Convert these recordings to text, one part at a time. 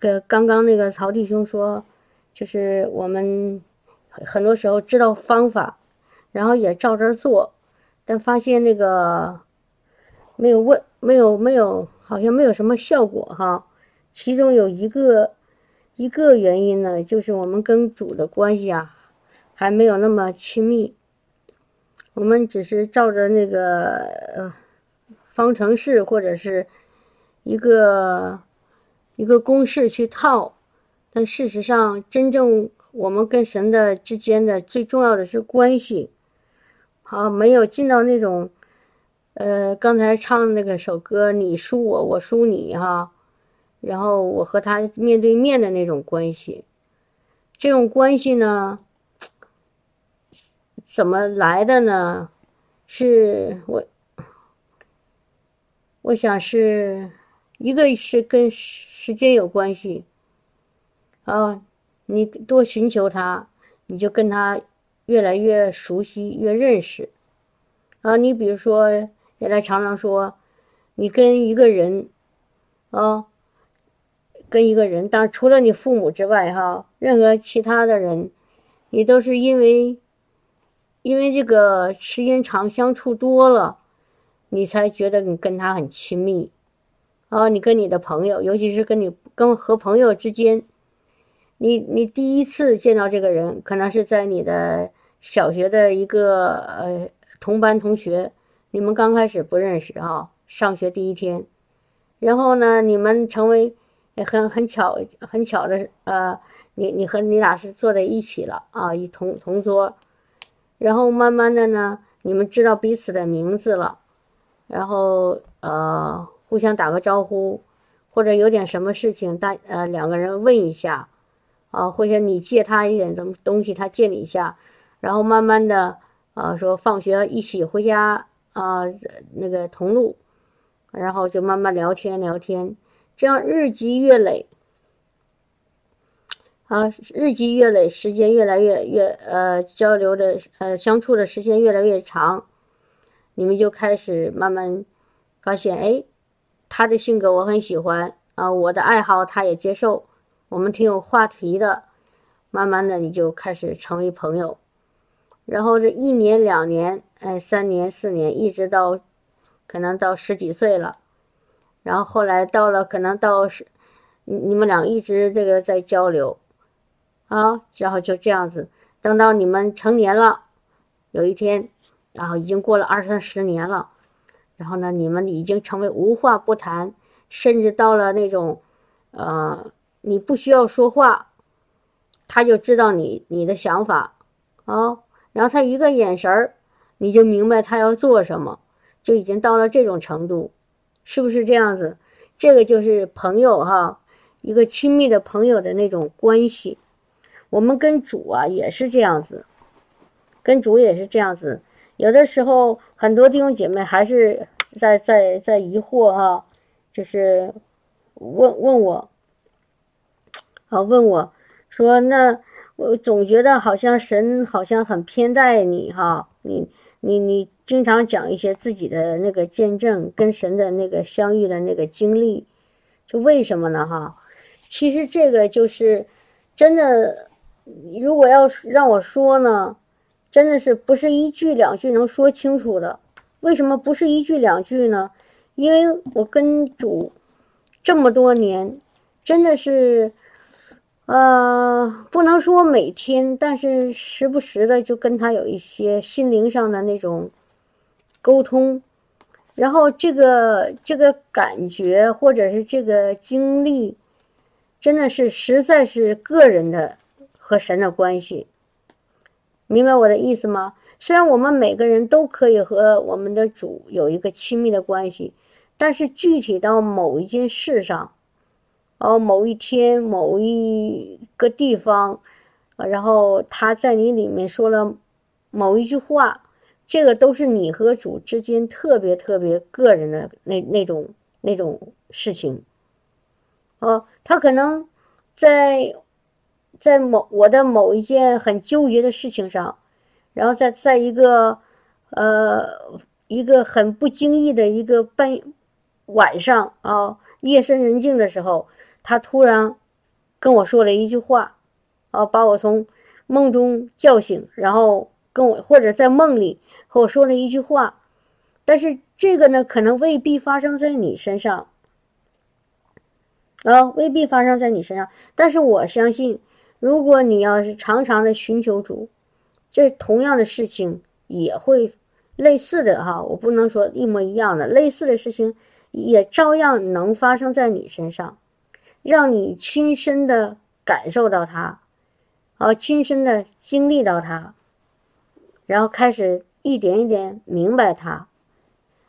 跟刚刚那个曹弟兄说，就是我们很多时候知道方法，然后也照着做，但发现那个没有问，没有没有，好像没有什么效果哈。其中有一个一个原因呢，就是我们跟主的关系啊，还没有那么亲密。我们只是照着那个呃方程式或者是一个一个公式去套，但事实上，真正我们跟神的之间的最重要的是关系。好，没有进到那种呃刚才唱那个首歌，你输我，我输你哈。然后我和他面对面的那种关系，这种关系呢，怎么来的呢？是我，我想是一个是跟时间有关系，啊，你多寻求他，你就跟他越来越熟悉，越认识。啊，你比如说，原来常常说，你跟一个人，啊。跟一个人，当然除了你父母之外，哈，任何其他的人，你都是因为，因为这个时间长相处多了，你才觉得你跟他很亲密，啊，你跟你的朋友，尤其是跟你跟和朋友之间，你你第一次见到这个人，可能是在你的小学的一个呃同班同学，你们刚开始不认识啊，上学第一天，然后呢，你们成为。很很巧，很巧的，呃，你你和你俩是坐在一起了啊，一同同桌，然后慢慢的呢，你们知道彼此的名字了，然后呃，互相打个招呼，或者有点什么事情，大呃两个人问一下，啊，或者你借他一点东东西，他借你一下，然后慢慢的啊，说放学一起回家啊，那个同路，然后就慢慢聊天聊天。这样日积月累，啊，日积月累，时间越来越越呃交流的呃相处的时间越来越长，你们就开始慢慢发现，哎，他的性格我很喜欢啊，我的爱好他也接受，我们挺有话题的，慢慢的你就开始成为朋友，然后这一年两年，哎，三年四年，一直到可能到十几岁了。然后后来到了，可能到十，你你们俩一直这个在交流，啊，然后就这样子，等到你们成年了，有一天，然后已经过了二三十年了，然后呢，你们已经成为无话不谈，甚至到了那种，呃，你不需要说话，他就知道你你的想法，啊，然后他一个眼神儿，你就明白他要做什么，就已经到了这种程度。是不是这样子？这个就是朋友哈，一个亲密的朋友的那种关系。我们跟主啊也是这样子，跟主也是这样子。有的时候很多弟兄姐妹还是在在在疑惑哈，就是问问我，啊问我说那我总觉得好像神好像很偏待你哈，你。你你经常讲一些自己的那个见证，跟神的那个相遇的那个经历，就为什么呢？哈，其实这个就是真的，如果要让我说呢，真的是不是一句两句能说清楚的。为什么不是一句两句呢？因为我跟主这么多年，真的是。呃，不能说每天，但是时不时的就跟他有一些心灵上的那种沟通，然后这个这个感觉或者是这个经历，真的是实在是个人的和神的关系，明白我的意思吗？虽然我们每个人都可以和我们的主有一个亲密的关系，但是具体到某一件事上。哦，某一天，某一个地方，然后他在你里面说了某一句话，这个都是你和主之间特别特别个人的那那种那种事情。哦，他可能在在某我的某一件很纠结的事情上，然后在在一个呃一个很不经意的一个半晚上啊夜深人静的时候。他突然跟我说了一句话，啊，把我从梦中叫醒，然后跟我或者在梦里和我说了一句话，但是这个呢，可能未必发生在你身上，啊，未必发生在你身上，但是我相信，如果你要是常常的寻求主，这同样的事情也会类似的哈，我不能说一模一样的，类似的事情也照样能发生在你身上。让你亲身的感受到它，啊，亲身的经历到它，然后开始一点一点明白它，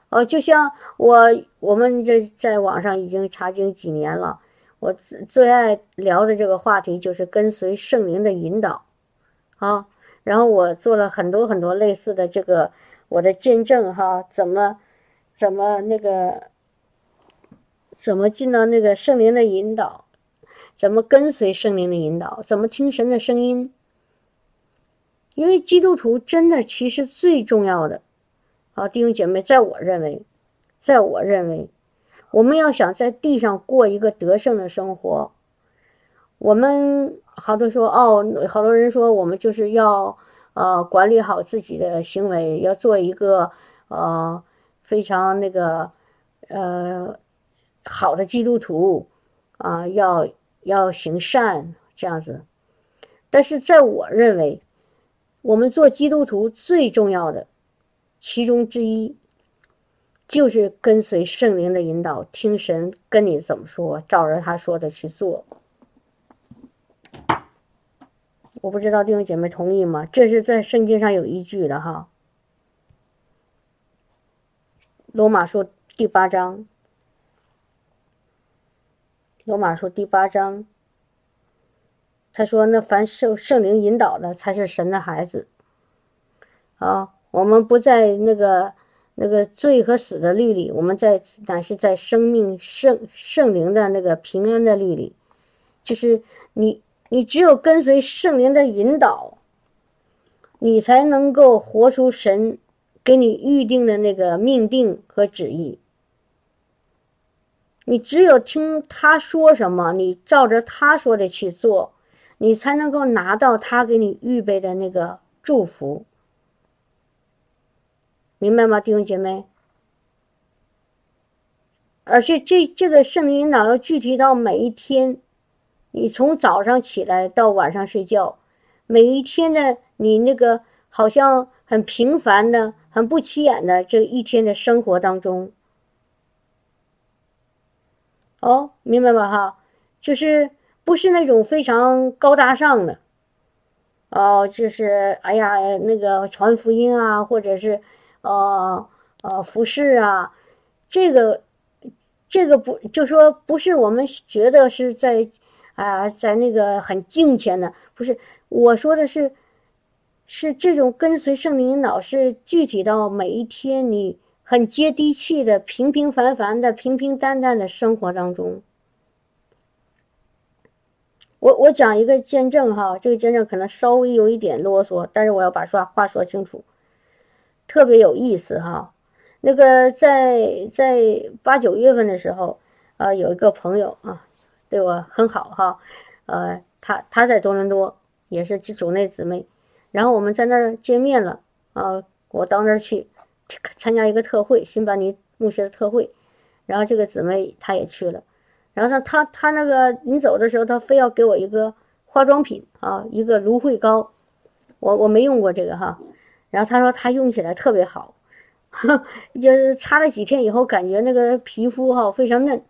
哦，就像我我们这在网上已经查经几年了，我最最爱聊的这个话题就是跟随圣灵的引导，啊，然后我做了很多很多类似的这个我的见证哈，怎么怎么那个。怎么进到那个圣灵的引导？怎么跟随圣灵的引导？怎么听神的声音？因为基督徒真的其实最重要的，啊，弟兄姐妹，在我认为，在我认为，我们要想在地上过一个得胜的生活，我们好多说哦，好多人说我们就是要呃管理好自己的行为，要做一个呃非常那个呃。好的基督徒啊，要要行善这样子，但是在我认为，我们做基督徒最重要的其中之一，就是跟随圣灵的引导，听神跟你怎么说，照着他说的去做。我不知道弟兄姐妹同意吗？这是在圣经上有依据的哈，《罗马书》第八章。罗马书第八章，他说：“那凡受圣灵引导的，才是神的孩子。”啊，我们不在那个那个罪和死的律里，我们在乃是在生命圣圣灵的那个平安的律里。就是你，你只有跟随圣灵的引导，你才能够活出神给你预定的那个命定和旨意。你只有听他说什么，你照着他说的去做，你才能够拿到他给你预备的那个祝福，明白吗，弟兄姐妹？而且这这个圣灵引导要具体到每一天，你从早上起来到晚上睡觉，每一天的你那个好像很平凡的、很不起眼的这一天的生活当中。哦，明白吧？哈，就是不是那种非常高大上的，哦，就是哎呀，那个传福音啊，或者是呃呃服饰啊，这个这个不就说不是我们觉得是在啊在那个很敬虔的，不是我说的是是这种跟随圣灵引导，是具体到每一天你。很接地气的、平平凡凡的、平平淡淡的生活当中，我我讲一个见证哈，这个见证可能稍微有一点啰嗦，但是我要把说话说清楚，特别有意思哈。那个在在八九月份的时候，啊，有一个朋友啊，对我很好哈，呃，他他在多伦多，也是组内姊妹，然后我们在那儿见面了啊，我到那儿去。参加一个特会，新班尼牧师的特会，然后这个姊妹她也去了，然后他他他那个临走的时候，他非要给我一个化妆品啊，一个芦荟膏，我我没用过这个哈，然后他说他用起来特别好，就是擦了几天以后，感觉那个皮肤哈非常嫩，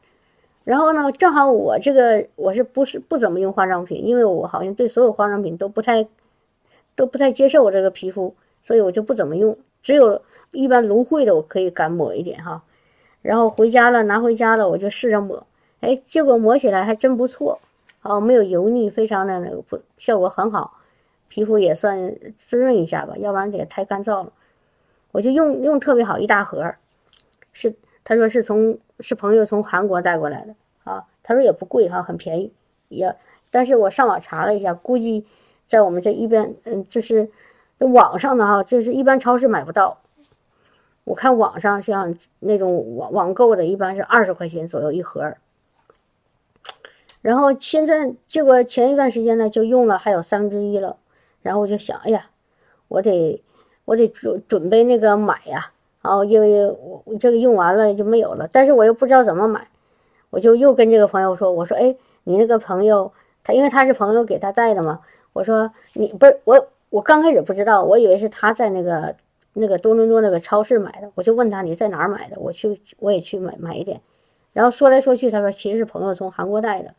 然后呢，正好我这个我是不是不怎么用化妆品，因为我好像对所有化妆品都不太都不太接受我这个皮肤，所以我就不怎么用，只有。一般芦荟的我可以敢抹一点哈，然后回家了拿回家了我就试着抹，哎，结果抹起来还真不错，哦，没有油腻，非常的那个不效果很好，皮肤也算滋润一下吧，要不然也太干燥了。我就用用特别好一大盒，是他说是从是朋友从韩国带过来的啊，他说也不贵哈，很便宜，也但是我上网查了一下，估计在我们这一边嗯就是网上的哈，就是一般超市买不到。我看网上像那种网网购的，一般是二十块钱左右一盒然后现在结果前一段时间呢，就用了还有三分之一了。然后我就想，哎呀，我得我得准准备那个买呀。然后因为我这个用完了就没有了，但是我又不知道怎么买，我就又跟这个朋友说，我说，哎，你那个朋友他因为他是朋友给他带的嘛，我说你不是我我刚开始不知道，我以为是他在那个那个多伦多那个超市买的，我就问他你在哪儿买的，我去我也去买买一点。然后说来说去，他说其实是朋友从韩国带的。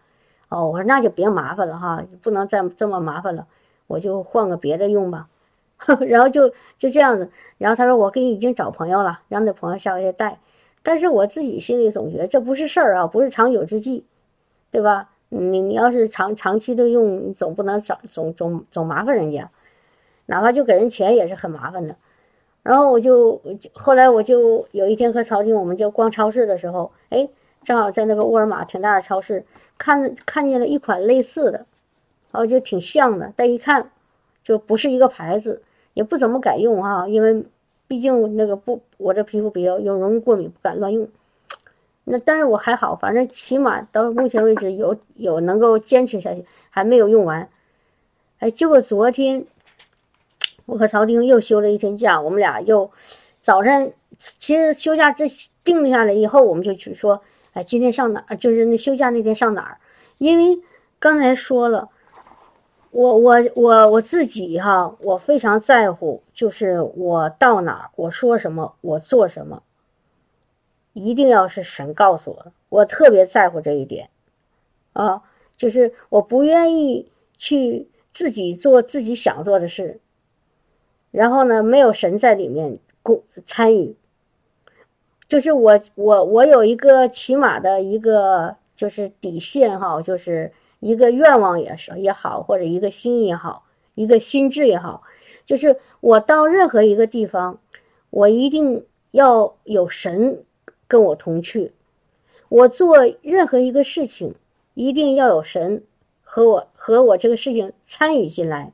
哦，我说那就别麻烦了哈，不能再这么麻烦了，我就换个别的用吧。然后就就这样子。然后他说我给你已经找朋友了，让那朋友下个月带。但是我自己心里总觉得这不是事儿啊，不是长久之计，对吧？你你要是长长期的用，你总不能找总总总麻烦人家，哪怕就给人钱也是很麻烦的。然后我就后来我就有一天和曹静我们就逛超市的时候，哎，正好在那个沃尔玛挺大的超市。看看见了一款类似的，后就挺像的，但一看就不是一个牌子，也不怎么敢用哈，因为毕竟那个不，我这皮肤比较又容易过敏，不敢乱用。那但是我还好，反正起码到目前为止有有能够坚持下去，还没有用完。哎，结果昨天我和曹丁又休了一天假，我们俩又早上其实休假这定下来以后，我们就去说。哎，今天上哪儿？就是那休假那天上哪儿？因为刚才说了，我我我我自己哈，我非常在乎，就是我到哪儿，我说什么，我做什么，一定要是神告诉我，我特别在乎这一点啊，就是我不愿意去自己做自己想做的事，然后呢，没有神在里面共参与。就是我我我有一个起码的一个就是底线哈，就是一个愿望也是也好，或者一个心也好，一个心智也好，就是我到任何一个地方，我一定要有神跟我同去。我做任何一个事情，一定要有神和我和我这个事情参与进来。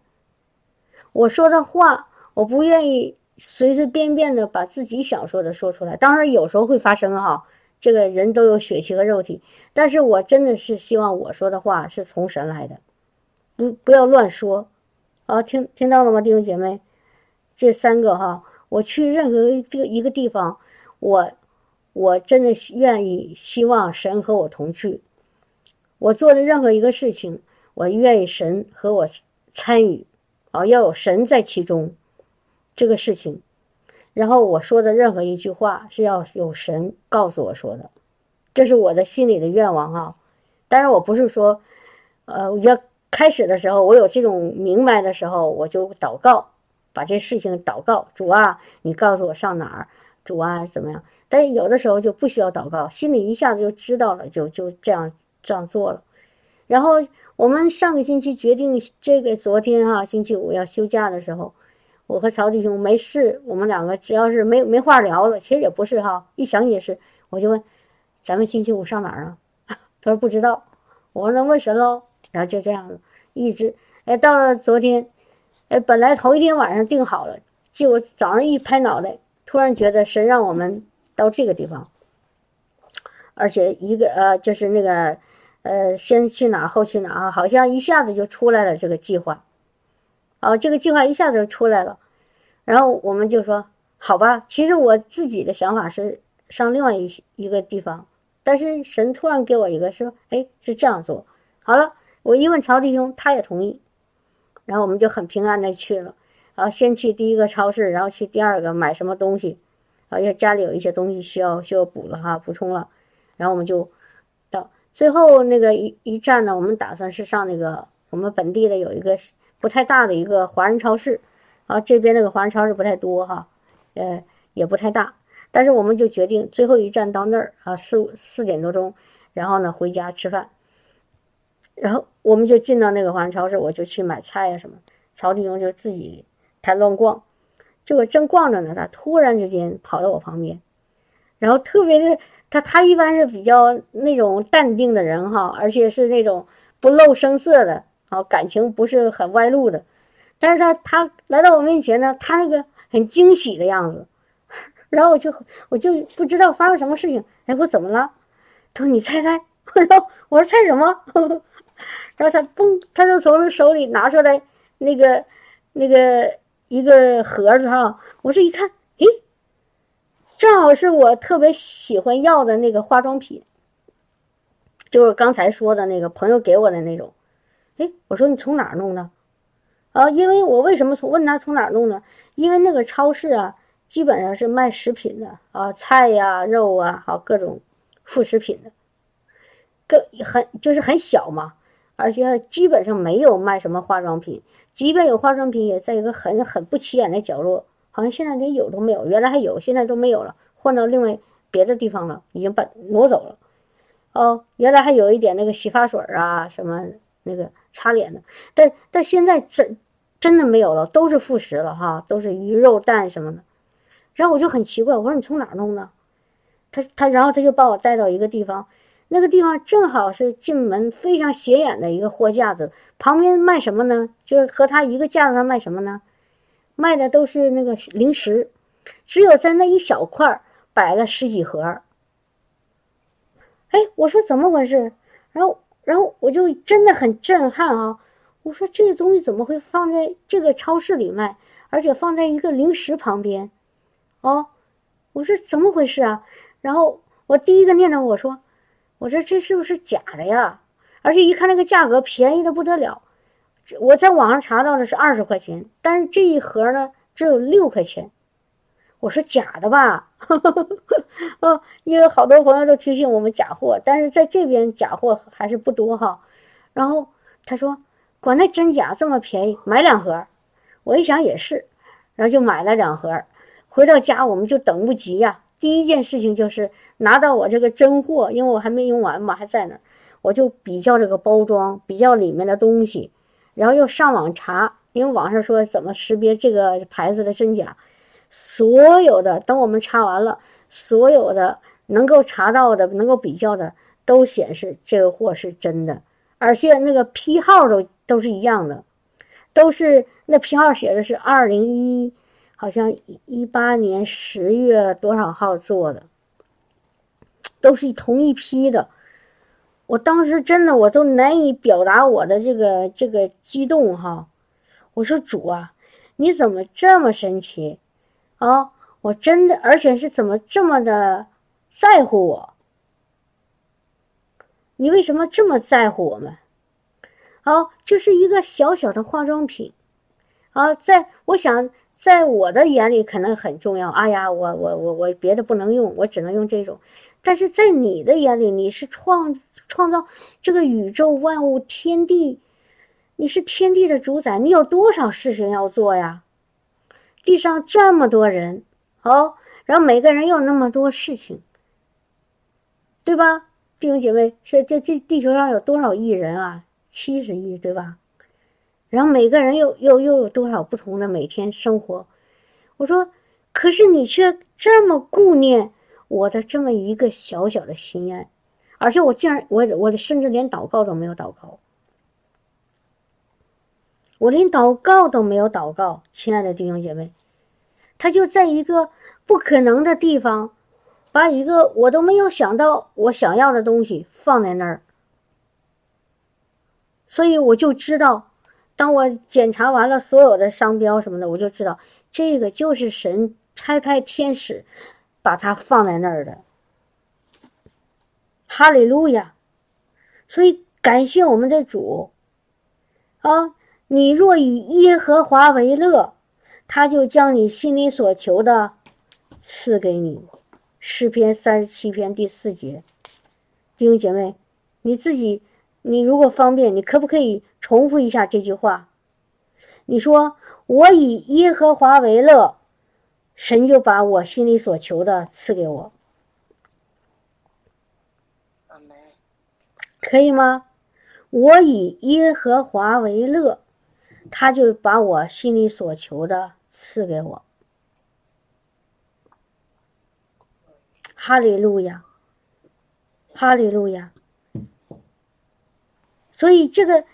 我说的话，我不愿意。随随便便的把自己想说的说出来，当然有时候会发生哈，这个人都有血气和肉体，但是我真的是希望我说的话是从神来的，不不要乱说，啊听听到了吗，弟兄姐妹？这三个哈，我去任何一个一个地方，我我真的愿意希望神和我同去，我做的任何一个事情，我愿意神和我参与，啊，要有神在其中。这个事情，然后我说的任何一句话是要有神告诉我说的，这是我的心里的愿望哈。当然我不是说，呃，要开始的时候我有这种明白的时候，我就祷告，把这事情祷告主啊，你告诉我上哪儿，主啊怎么样？但是有的时候就不需要祷告，心里一下子就知道了，就就这样这样做了。然后我们上个星期决定这个昨天哈星期五要休假的时候。我和曹弟兄没事，我们两个只要是没没话聊了，其实也不是哈。一想也是，我就问，咱们星期五上哪儿啊？他说不知道。我说那问神喽。然后就这样子，一直哎到了昨天，哎本来头一天晚上定好了，结果早上一拍脑袋，突然觉得神让我们到这个地方，而且一个呃就是那个呃先去哪后去哪啊，好像一下子就出来了这个计划。哦，这个计划一下子就出来了，然后我们就说好吧。其实我自己的想法是上另外一一个地方，但是神突然给我一个说，哎，是这样做。好了，我一问曹弟兄，他也同意，然后我们就很平安的去了。然后先去第一个超市，然后去第二个买什么东西，啊，要家里有一些东西需要需要补了哈，补充了。然后我们就到最后那个一一站呢，我们打算是上那个我们本地的有一个。不太大的一个华人超市，啊，这边那个华人超市不太多哈，呃，也不太大，但是我们就决定最后一站到那儿啊，四五四点多钟，然后呢回家吃饭，然后我们就进到那个华人超市，我就去买菜呀什么，曹弟兄就自己他乱逛，结果正逛着呢，他突然之间跑到我旁边，然后特别的他他一般是比较那种淡定的人哈，而且是那种不露声色的。啊，感情不是很外露的，但是他他来到我面前呢，他那个很惊喜的样子，然后我就我就不知道发生什么事情，哎，我怎么了？他说你猜猜，然后我说猜什么？然后他嘣，他就从手里拿出来那个那个一个盒子哈，我这一看，诶，正好是我特别喜欢要的那个化妆品，就是刚才说的那个朋友给我的那种。哎，我说你从哪儿弄的？啊，因为我为什么从问他从哪儿弄的？因为那个超市啊，基本上是卖食品的啊，菜呀、肉啊，好各种副食品的，更很就是很小嘛。而且基本上没有卖什么化妆品，即便有化妆品，也在一个很很不起眼的角落，好像现在连有都没有。原来还有，现在都没有了，换到另外别的地方了，已经把挪走了。哦，原来还有一点那个洗发水啊，什么那个擦脸的，但但现在真真的没有了，都是副食了哈，都是鱼肉蛋什么的。然后我就很奇怪，我说你从哪弄的？他他然后他就把我带到一个地方。那个地方正好是进门非常显眼的一个货架子，旁边卖什么呢？就是和他一个架子上卖什么呢？卖的都是那个零食，只有在那一小块摆了十几盒。哎，我说怎么回事？然后，然后我就真的很震撼啊！我说这个东西怎么会放在这个超市里卖，而且放在一个零食旁边？哦，我说怎么回事啊？然后我第一个念头我说。我说这是不是假的呀？而且一看那个价格便宜的不得了，我在网上查到的是二十块钱，但是这一盒呢只有六块钱。我说假的吧？哦，因为好多朋友都提醒我们假货，但是在这边假货还是不多哈。然后他说管那真假这么便宜，买两盒。我一想也是，然后就买了两盒。回到家我们就等不及呀。第一件事情就是拿到我这个真货，因为我还没用完嘛，还在那儿，我就比较这个包装，比较里面的东西，然后又上网查，因为网上说怎么识别这个牌子的真假，所有的等我们查完了，所有的能够查到的、能够比较的，都显示这个货是真的，而且那个批号都都是一样的，都是那批号写的是二零一。好像一八年十月多少号做的，都是同一批的。我当时真的我都难以表达我的这个这个激动哈。我说主啊，你怎么这么神奇啊？我真的，而且是怎么这么的在乎我？你为什么这么在乎我们？好，就是一个小小的化妆品啊，在我想。在我的眼里可能很重要。哎呀，我我我我别的不能用，我只能用这种。但是在你的眼里，你是创创造这个宇宙万物天地，你是天地的主宰，你有多少事情要做呀？地上这么多人，哦，然后每个人有那么多事情，对吧？弟兄姐妹，这这这地球上有多少亿人啊？七十亿，对吧？然后每个人又又又有多少不同的每天生活？我说，可是你却这么顾念我的这么一个小小的心愿，而且我竟然我我甚至连祷告都没有祷告，我连祷告都没有祷告，亲爱的弟兄姐妹，他就在一个不可能的地方，把一个我都没有想到我想要的东西放在那儿，所以我就知道。当我检查完了所有的商标什么的，我就知道这个就是神差派天使把它放在那儿的。哈利路亚！所以感谢我们的主啊！你若以耶和华为乐，他就将你心里所求的赐给你。诗篇三十七篇第四节，弟兄姐妹，你自己。你如果方便，你可不可以重复一下这句话？你说：“我以耶和华为乐，神就把我心里所求的赐给我。”可以吗？我以耶和华为乐，他就把我心里所求的赐给我。哈利路亚，哈利路亚。所以，这个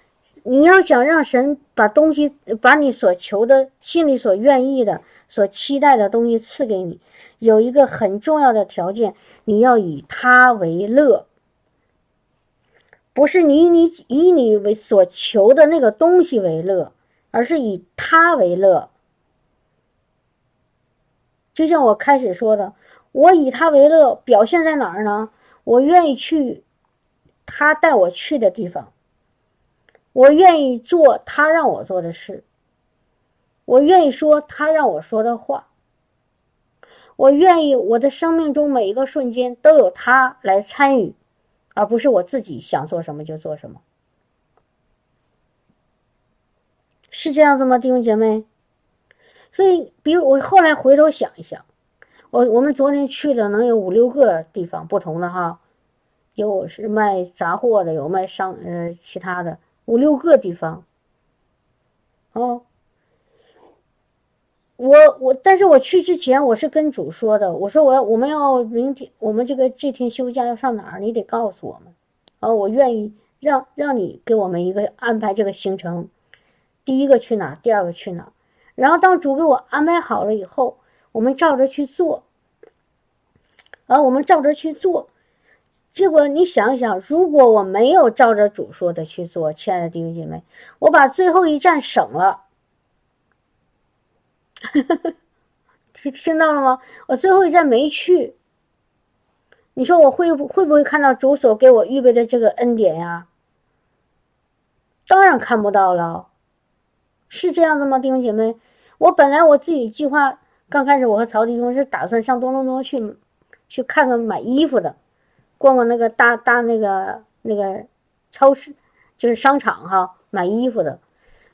你要想让神把东西，把你所求的、心里所愿意的、所期待的东西赐给你，有一个很重要的条件，你要以他为乐。不是你以你以你为所求的那个东西为乐，而是以他为乐。就像我开始说的，我以他为乐，表现在哪儿呢？我愿意去他带我去的地方，我愿意做他让我做的事，我愿意说他让我说的话，我愿意我的生命中每一个瞬间都有他来参与。而不是我自己想做什么就做什么，是这样子吗，弟兄姐妹？所以，比如我后来回头想一想，我我们昨天去了能有五六个地方不同的哈，有是卖杂货的，有卖商呃其他的五六个地方，哦。我我，但是我去之前，我是跟主说的，我说我要我们要明天我们这个这天休假要上哪儿，你得告诉我们，啊，我愿意让让你给我们一个安排这个行程，第一个去哪，第二个去哪，然后当主给我安排好了以后，我们照着去做，啊，我们照着去做，结果你想想，如果我没有照着主说的去做，亲爱的弟兄姐妹，我把最后一站省了。听听到了吗？我最后一站没去。你说我会不会不会看到主所给我预备的这个恩典呀？当然看不到了，是这样的吗，弟兄姐妹？我本来我自己计划刚开始，我和曹弟兄是打算上多伦多去，去看看买衣服的，逛逛那个大大那个那个超市，就是商场哈，买衣服的。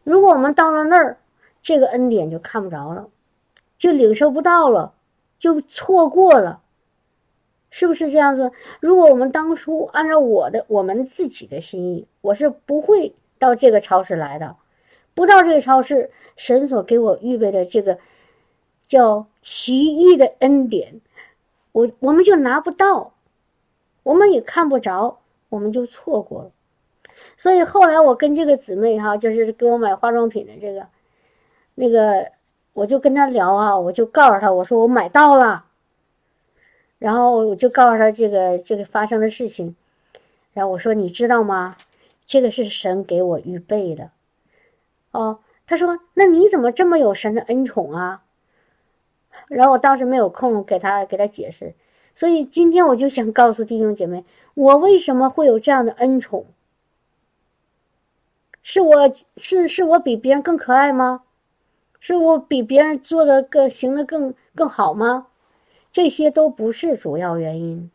如果我们到了那儿，这个恩典就看不着了，就领受不到了，就错过了，是不是这样子？如果我们当初按照我的我们自己的心意，我是不会到这个超市来的，不到这个超市，神所给我预备的这个叫奇异的恩典，我我们就拿不到，我们也看不着，我们就错过了。所以后来我跟这个姊妹哈，就是给我买化妆品的这个。那个，我就跟他聊啊，我就告诉他，我说我买到了，然后我就告诉他这个这个发生的事情，然后我说你知道吗？这个是神给我预备的，哦，他说那你怎么这么有神的恩宠啊？然后我当时没有空给他给他解释，所以今天我就想告诉弟兄姐妹，我为什么会有这样的恩宠？是我是是我比别人更可爱吗？是我比别人做的更行的更更好吗？这些都不是主要原因。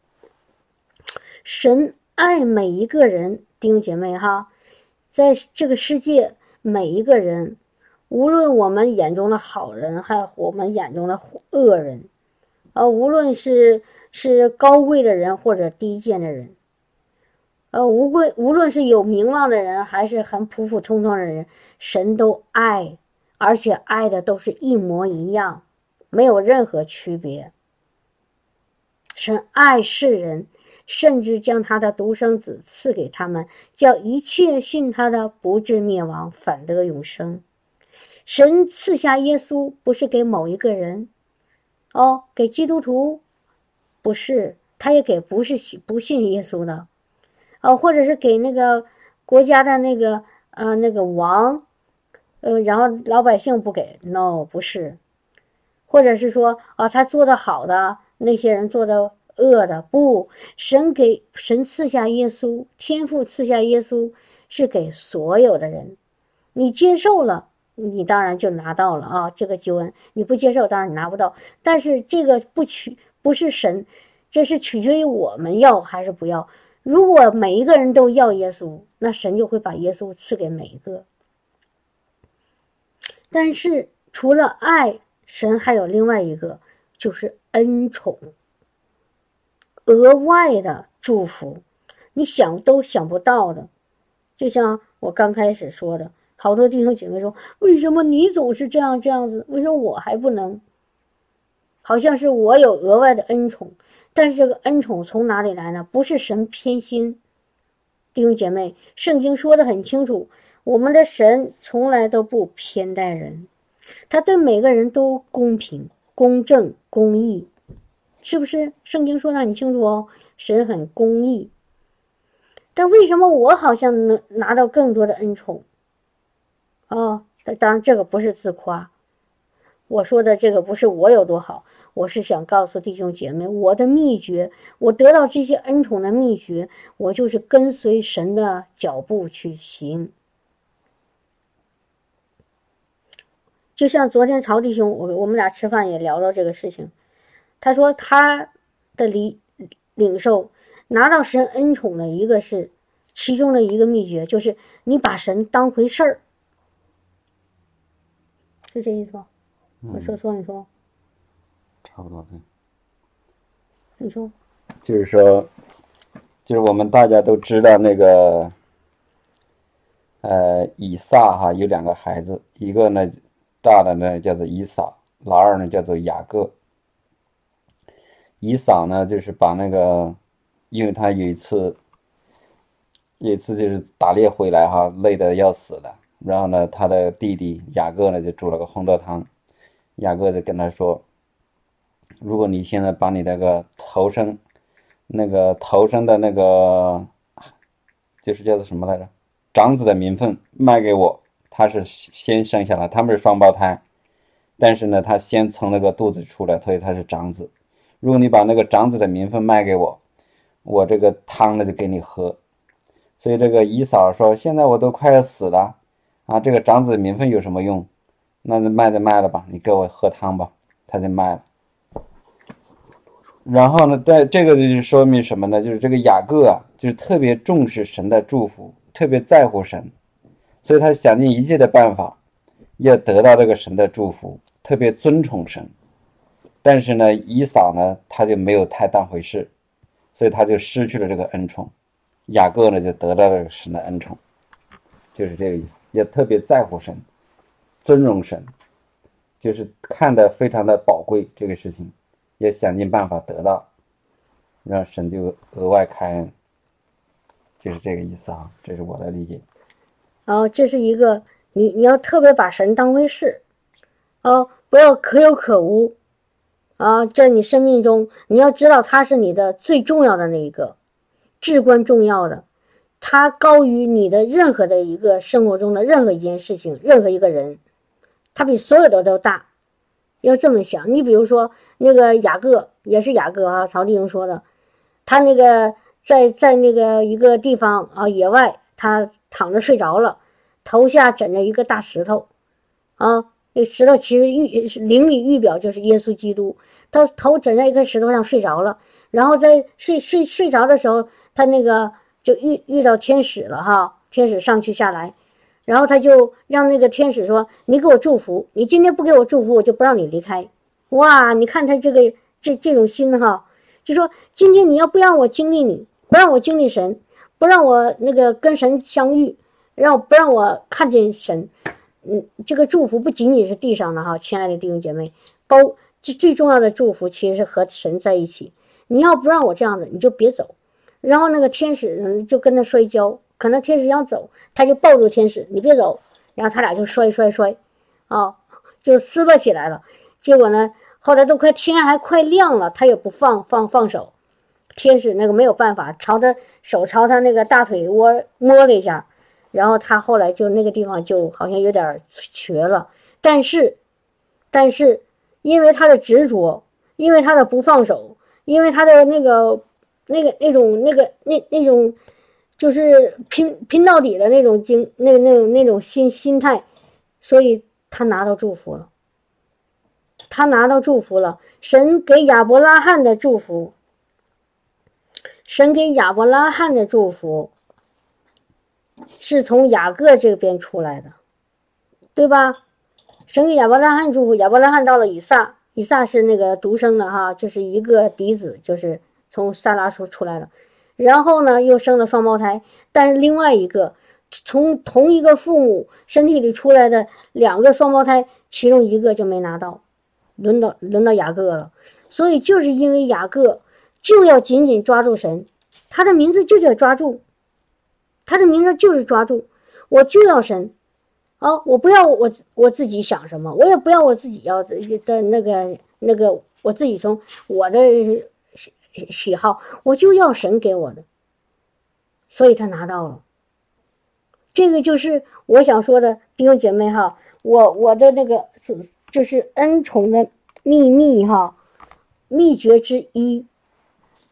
神爱每一个人，弟兄姐妹哈，在这个世界每一个人，无论我们眼中的好人，还有我们眼中的恶人，呃，无论是是高贵的人或者低贱的人，呃，无贵无论是有名望的人，还是很普普通通的人，神都爱。而且爱的都是一模一样，没有任何区别。神爱世人，甚至将他的独生子赐给他们，叫一切信他的不至灭亡，反得永生。神赐下耶稣，不是给某一个人，哦，给基督徒，不是，他也给不是不信耶稣的，哦，或者是给那个国家的那个呃那个王。呃，然后老百姓不给，no，不是，或者是说啊，他做的好的那些人做的恶的，不，神给神赐下耶稣，天父赐下耶稣是给所有的人，你接受了，你当然就拿到了啊，这个救恩，你不接受，当然你拿不到。但是这个不取不是神，这是取决于我们要还是不要。如果每一个人都要耶稣，那神就会把耶稣赐给每一个。但是除了爱，神还有另外一个，就是恩宠，额外的祝福，你想都想不到的。就像我刚开始说的，好多弟兄姐妹说：“为什么你总是这样这样子？为什么我还不能？”好像是我有额外的恩宠，但是这个恩宠从哪里来呢？不是神偏心，弟兄姐妹，圣经说的很清楚。我们的神从来都不偏待人，他对每个人都公平、公正、公义，是不是？圣经说的很清楚哦，神很公义。但为什么我好像能拿到更多的恩宠？哦，当然这个不是自夸，我说的这个不是我有多好，我是想告诉弟兄姐妹，我的秘诀，我得到这些恩宠的秘诀，我就是跟随神的脚步去行。就像昨天曹弟兄，我我们俩吃饭也聊到这个事情，他说他的领领受。拿到神恩宠的一个是其中的一个秘诀，就是你把神当回事儿，是这意思吧？我说错，你说。差不多对。你说。就是说，就是我们大家都知道那个，呃，以撒哈有两个孩子，一个呢大的呢叫做以撒，老二呢叫做雅各。以撒呢就是把那个。因为他有一次，有一次就是打猎回来哈，累得要死了。然后呢，他的弟弟雅各呢就煮了个红豆汤。雅各就跟他说：“如果你现在把你那个头生，那个头生的那个，就是叫做什么来着，长子的名分卖给我，他是先生下来，他们是双胞胎，但是呢，他先从那个肚子出来，所以他是长子。如果你把那个长子的名分卖给我。”我这个汤呢就给你喝，所以这个姨嫂说：“现在我都快要死了，啊，这个长子名分有什么用？那就卖就卖了吧，你给我喝汤吧。”他就卖了。然后呢，在这个就说明什么呢？就是这个雅各啊，就是特别重视神的祝福，特别在乎神，所以他想尽一切的办法要得到这个神的祝福，特别尊崇神。但是呢，姨嫂呢，他就没有太当回事。所以他就失去了这个恩宠，雅各呢就得到了神的恩宠，就是这个意思，也特别在乎神，尊荣神，就是看得非常的宝贵这个事情，也想尽办法得到，让神就额外开恩，就是这个意思啊，这是我的理解。哦，这是一个你你要特别把神当回事，哦，不要可有可无。啊，在你生命中，你要知道他是你的最重要的那一个，至关重要的，他高于你的任何的一个生活中的任何一件事情，任何一个人，他比所有的都大。要这么想，你比如说那个雅各，也是雅各啊，曹丽英说的，他那个在在那个一个地方啊，野外，他躺着睡着了，头下枕着一个大石头，啊。那石头其实预灵里预表就是耶稣基督，他头枕在一个石头上睡着了，然后在睡睡睡着的时候，他那个就遇遇到天使了哈，天使上去下来，然后他就让那个天使说：“你给我祝福，你今天不给我祝福，我就不让你离开。”哇，你看他这个这这种心哈，就说今天你要不让我经历你，不让我经历神，不让我那个跟神相遇，让不让我看见神。嗯，这个祝福不仅仅是地上的哈，亲爱的弟兄姐妹，包最最重要的祝福其实是和神在一起。你要不让我这样子，你就别走。然后那个天使就跟他摔跤，可能天使要走，他就抱住天使，你别走。然后他俩就摔摔摔，啊，就撕巴起来了。结果呢，后来都快天还快亮了，他也不放放放手。天使那个没有办法，朝他手朝他那个大腿窝摸了一下。然后他后来就那个地方就好像有点瘸了，但是，但是因为他的执着，因为他的不放手，因为他的那个那个那种那个那那种，就是拼拼到底的那种精那那种那种心心态，所以他拿到祝福了。他拿到祝福了，神给亚伯拉罕的祝福，神给亚伯拉罕的祝福。是从雅各这边出来的，对吧？神给亚伯拉罕祝福，亚伯拉罕到了以撒，以撒是那个独生的哈，就是一个嫡子，就是从撒拉叔出来了。然后呢，又生了双胞胎，但是另外一个从同一个父母身体里出来的两个双胞胎，其中一个就没拿到，轮到轮到雅各了。所以就是因为雅各就要紧紧抓住神，他的名字就叫抓住。他的名字就是抓住，我就要神，啊，我不要我我自己想什么，我也不要我自己要的的那个那个，我自己从我的喜喜好，我就要神给我的。所以他拿到了。这个就是我想说的，弟兄姐妹哈，我我的那个是就是恩宠的秘密哈，秘诀之一，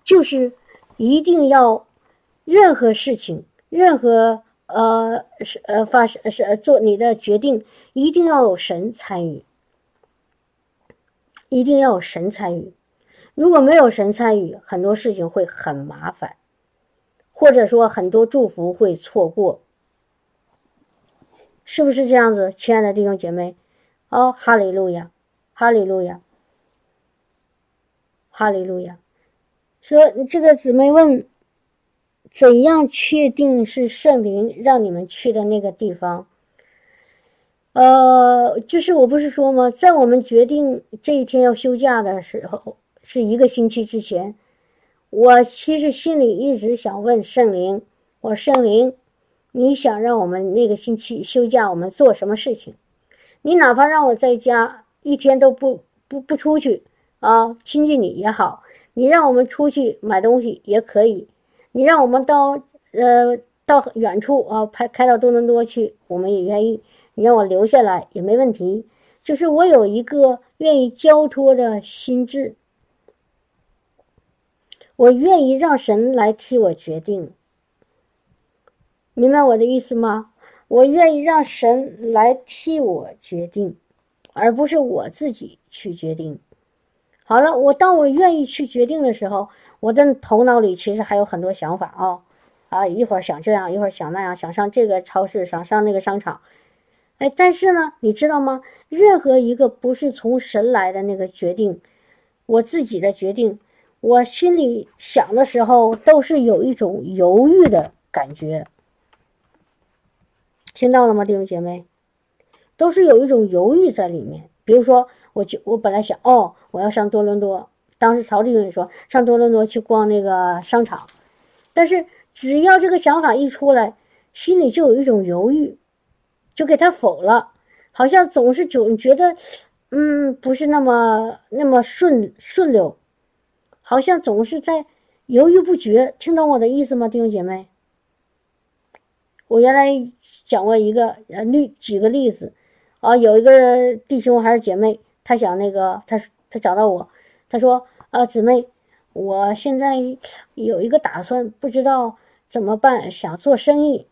就是一定要任何事情，任何呃是呃发生是做你的决定，一定要有神参与，一定要有神参与。如果没有神参与，很多事情会很麻烦，或者说很多祝福会错过，是不是这样子，亲爱的弟兄姐妹？哦，哈利路亚，哈利路亚，哈利路亚。说这个姊妹问，怎样确定是圣灵让你们去的那个地方？呃，就是我不是说吗？在我们决定这一天要休假的时候。是一个星期之前，我其实心里一直想问圣灵：“我圣灵，你想让我们那个星期休假，我们做什么事情？你哪怕让我在家一天都不不不出去啊，亲近你也好；你让我们出去买东西也可以；你让我们到呃到远处啊，开开到多伦多去，我们也愿意；你让我留下来也没问题。就是我有一个愿意交托的心智。”我愿意让神来替我决定，明白我的意思吗？我愿意让神来替我决定，而不是我自己去决定。好了，我当我愿意去决定的时候，我的头脑里其实还有很多想法啊啊，一会儿想这样，一会儿想那样，想上这个超市，想上那个商场。哎，但是呢，你知道吗？任何一个不是从神来的那个决定，我自己的决定。我心里想的时候，都是有一种犹豫的感觉，听到了吗，弟兄姐妹？都是有一种犹豫在里面。比如说，我就我本来想，哦，我要上多伦多，当时曹弟兄也说上多伦多去逛那个商场，但是只要这个想法一出来，心里就有一种犹豫，就给他否了，好像总是总觉得，嗯，不是那么那么顺顺溜。好像总是在犹豫不决，听懂我的意思吗，弟兄姐妹？我原来讲过一个呃例，举个例子啊，有一个弟兄还是姐妹，他想那个，他他找到我，他说啊，姊妹，我现在有一个打算，不知道怎么办，想做生意。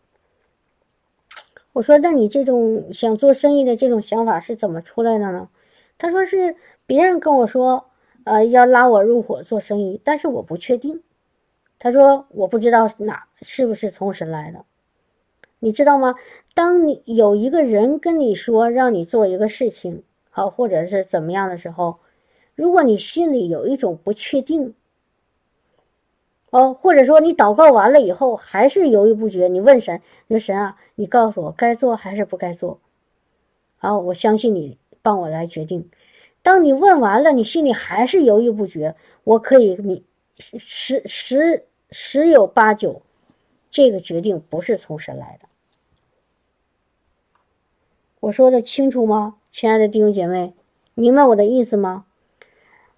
我说，那你这种想做生意的这种想法是怎么出来的呢？他说是别人跟我说。呃，要拉我入伙做生意，但是我不确定。他说我不知道哪是不是从神来的，你知道吗？当你有一个人跟你说让你做一个事情，好或者是怎么样的时候，如果你心里有一种不确定，哦，或者说你祷告完了以后还是犹豫不决，你问神，你说神啊，你告诉我该做还是不该做？好，我相信你帮我来决定。当你问完了，你心里还是犹豫不决，我可以你十十十有八九，这个决定不是从神来的。我说的清楚吗，亲爱的弟兄姐妹，明白我的意思吗？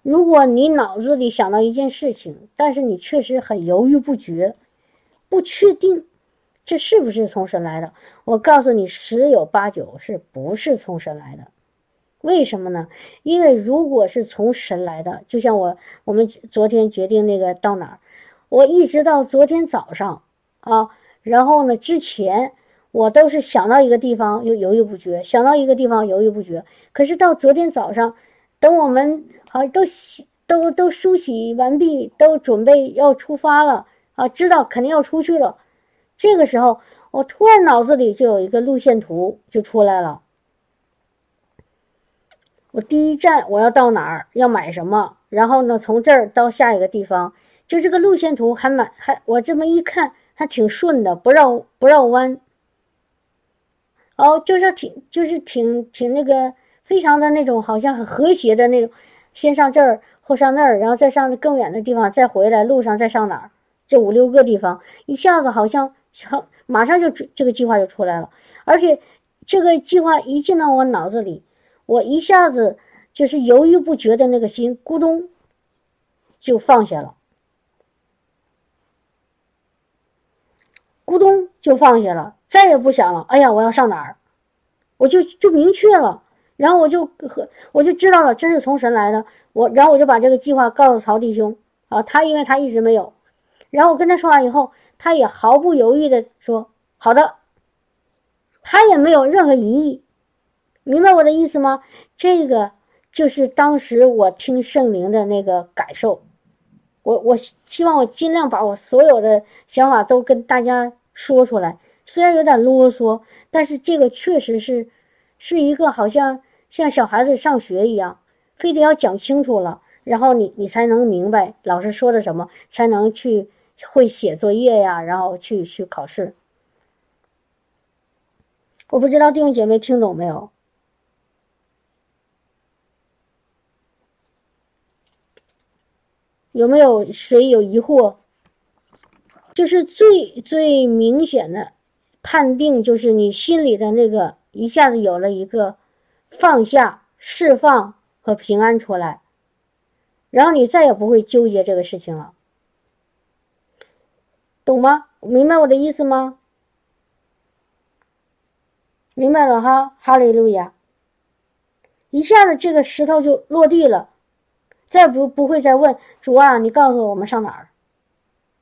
如果你脑子里想到一件事情，但是你确实很犹豫不决，不确定这是不是从神来的，我告诉你，十有八九是不是从神来的。为什么呢？因为如果是从神来的，就像我我们昨天决定那个到哪儿，我一直到昨天早上啊，然后呢之前我都是想到一个地方又犹豫不决，想到一个地方犹豫不决。可是到昨天早上，等我们啊都洗都都梳洗完毕，都准备要出发了啊，知道肯定要出去了。这个时候，我突然脑子里就有一个路线图就出来了。我第一站我要到哪儿，要买什么，然后呢，从这儿到下一个地方，就这个路线图还蛮还我这么一看还挺顺的，不绕不绕弯。哦，就是挺就是挺挺那个非常的那种好像很和谐的那种，先上这儿后上那儿，然后再上更远的地方，再回来路上再上哪儿，这五六个地方一下子好像成马上就这个计划就出来了，而且这个计划一进到我脑子里。我一下子就是犹豫不决的那个心，咕咚就放下了。咕咚就放下了，再也不想了。哎呀，我要上哪儿？我就就明确了，然后我就和我就知道了，真是从神来的。我然后我就把这个计划告诉曹弟兄啊，他因为他一直没有，然后我跟他说完以后，他也毫不犹豫的说好的，他也没有任何疑义，明白我的意思吗？这个就是当时我听圣灵的那个感受。我我希望我尽量把我所有的想法都跟大家说出来，虽然有点啰嗦，但是这个确实是，是一个好像像小孩子上学一样，非得要讲清楚了，然后你你才能明白老师说的什么，才能去会写作业呀，然后去去考试。我不知道弟兄姐妹听懂没有。有没有谁有疑惑？就是最最明显的判定，就是你心里的那个一下子有了一个放下、释放和平安出来，然后你再也不会纠结这个事情了，懂吗？明白我的意思吗？明白了哈，哈利路亚！一下子这个石头就落地了。再不不会再问主啊，你告诉我们上哪儿？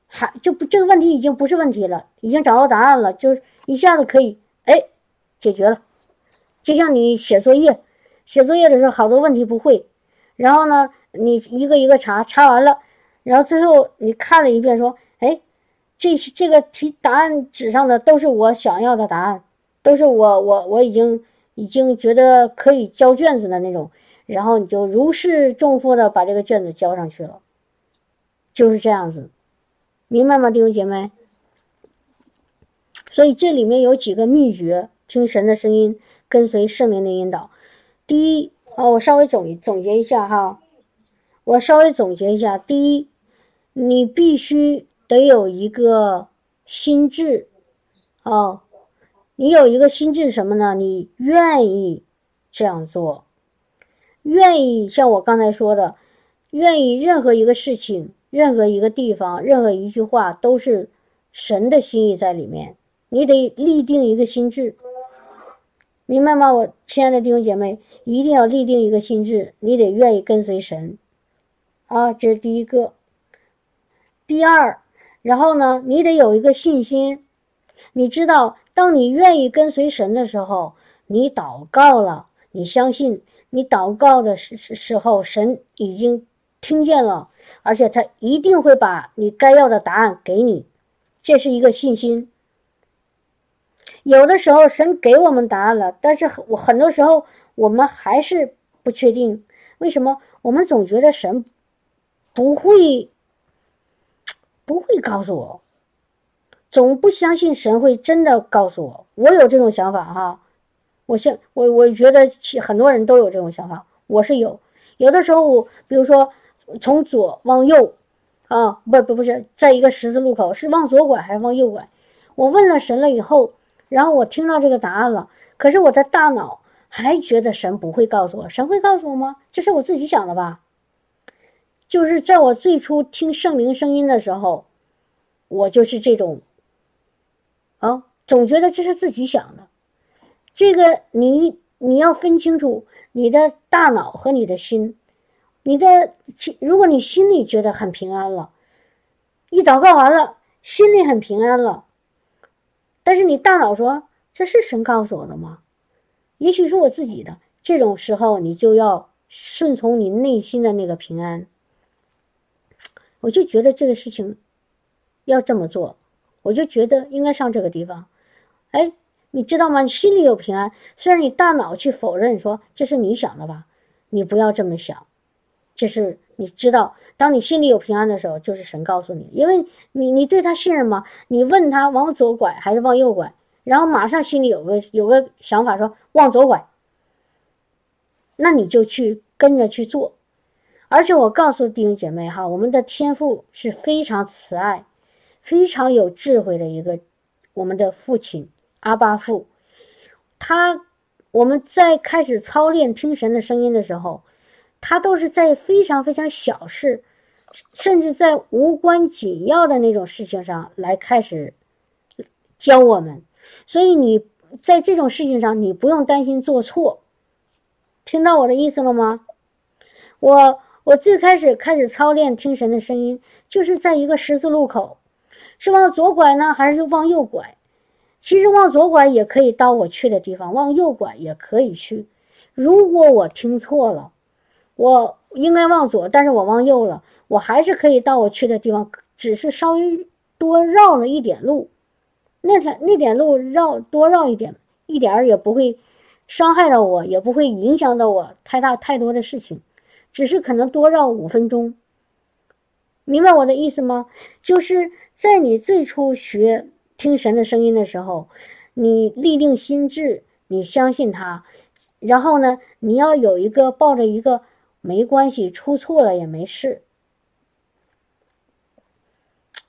还就不这个问题已经不是问题了，已经找到答案了，就一下子可以哎解决了。就像你写作业，写作业的时候好多问题不会，然后呢你一个一个查，查完了，然后最后你看了一遍，说哎这这个题答案纸上的都是我想要的答案，都是我我我已经已经觉得可以交卷子的那种。然后你就如释重负的把这个卷子交上去了，就是这样子，明白吗，弟兄姐妹？所以这里面有几个秘诀，听神的声音，跟随圣灵的引导。第一，啊，我稍微总总结一下哈，我稍微总结一下。第一，你必须得有一个心智，哦，你有一个心智什么呢？你愿意这样做。愿意像我刚才说的，愿意任何一个事情、任何一个地方、任何一句话，都是神的心意在里面。你得立定一个心智，明白吗？我亲爱的弟兄姐妹，一定要立定一个心智，你得愿意跟随神啊，这是第一个。第二，然后呢，你得有一个信心，你知道，当你愿意跟随神的时候，你祷告了，你相信。你祷告的时时候，神已经听见了，而且他一定会把你该要的答案给你，这是一个信心。有的时候神给我们答案了，但是很我很多时候我们还是不确定，为什么？我们总觉得神不会不会告诉我，总不相信神会真的告诉我。我有这种想法哈。我现我我觉得很多人都有这种想法，我是有。有的时候，我比如说从左往右，啊，不不不是，在一个十字路口是往左拐还是往右拐？我问了神了以后，然后我听到这个答案了，可是我的大脑还觉得神不会告诉我，神会告诉我吗？这是我自己想的吧？就是在我最初听圣灵声音的时候，我就是这种，啊，总觉得这是自己想的。这个你你要分清楚你的大脑和你的心，你的心，如果你心里觉得很平安了，一祷告完了，心里很平安了，但是你大脑说这是神告诉我的吗？也许是我自己的。这种时候你就要顺从你内心的那个平安。我就觉得这个事情要这么做，我就觉得应该上这个地方，哎。你知道吗？你心里有平安，虽然你大脑去否认说这是你想的吧，你不要这么想，这是你知道，当你心里有平安的时候，就是神告诉你，因为你你对他信任吗？你问他往左拐还是往右拐，然后马上心里有个有个想法说往左拐，那你就去跟着去做。而且我告诉弟兄姐妹哈，我们的天赋是非常慈爱、非常有智慧的一个我们的父亲。阿巴父，他我们在开始操练听神的声音的时候，他都是在非常非常小事，甚至在无关紧要的那种事情上来开始教我们，所以你在这种事情上，你不用担心做错。听到我的意思了吗？我我最开始开始操练听神的声音，就是在一个十字路口，是往左拐呢，还是往右拐？其实往左拐也可以到我去的地方，往右拐也可以去。如果我听错了，我应该往左，但是我往右了，我还是可以到我去的地方，只是稍微多绕了一点路。那条那点路绕多绕一点，一点儿也不会伤害到我，也不会影响到我太大太多的事情，只是可能多绕五分钟。明白我的意思吗？就是在你最初学听神的声音的时候，你立定心智，你相信他。然后呢，你要有一个抱着一个没关系，出错了也没事，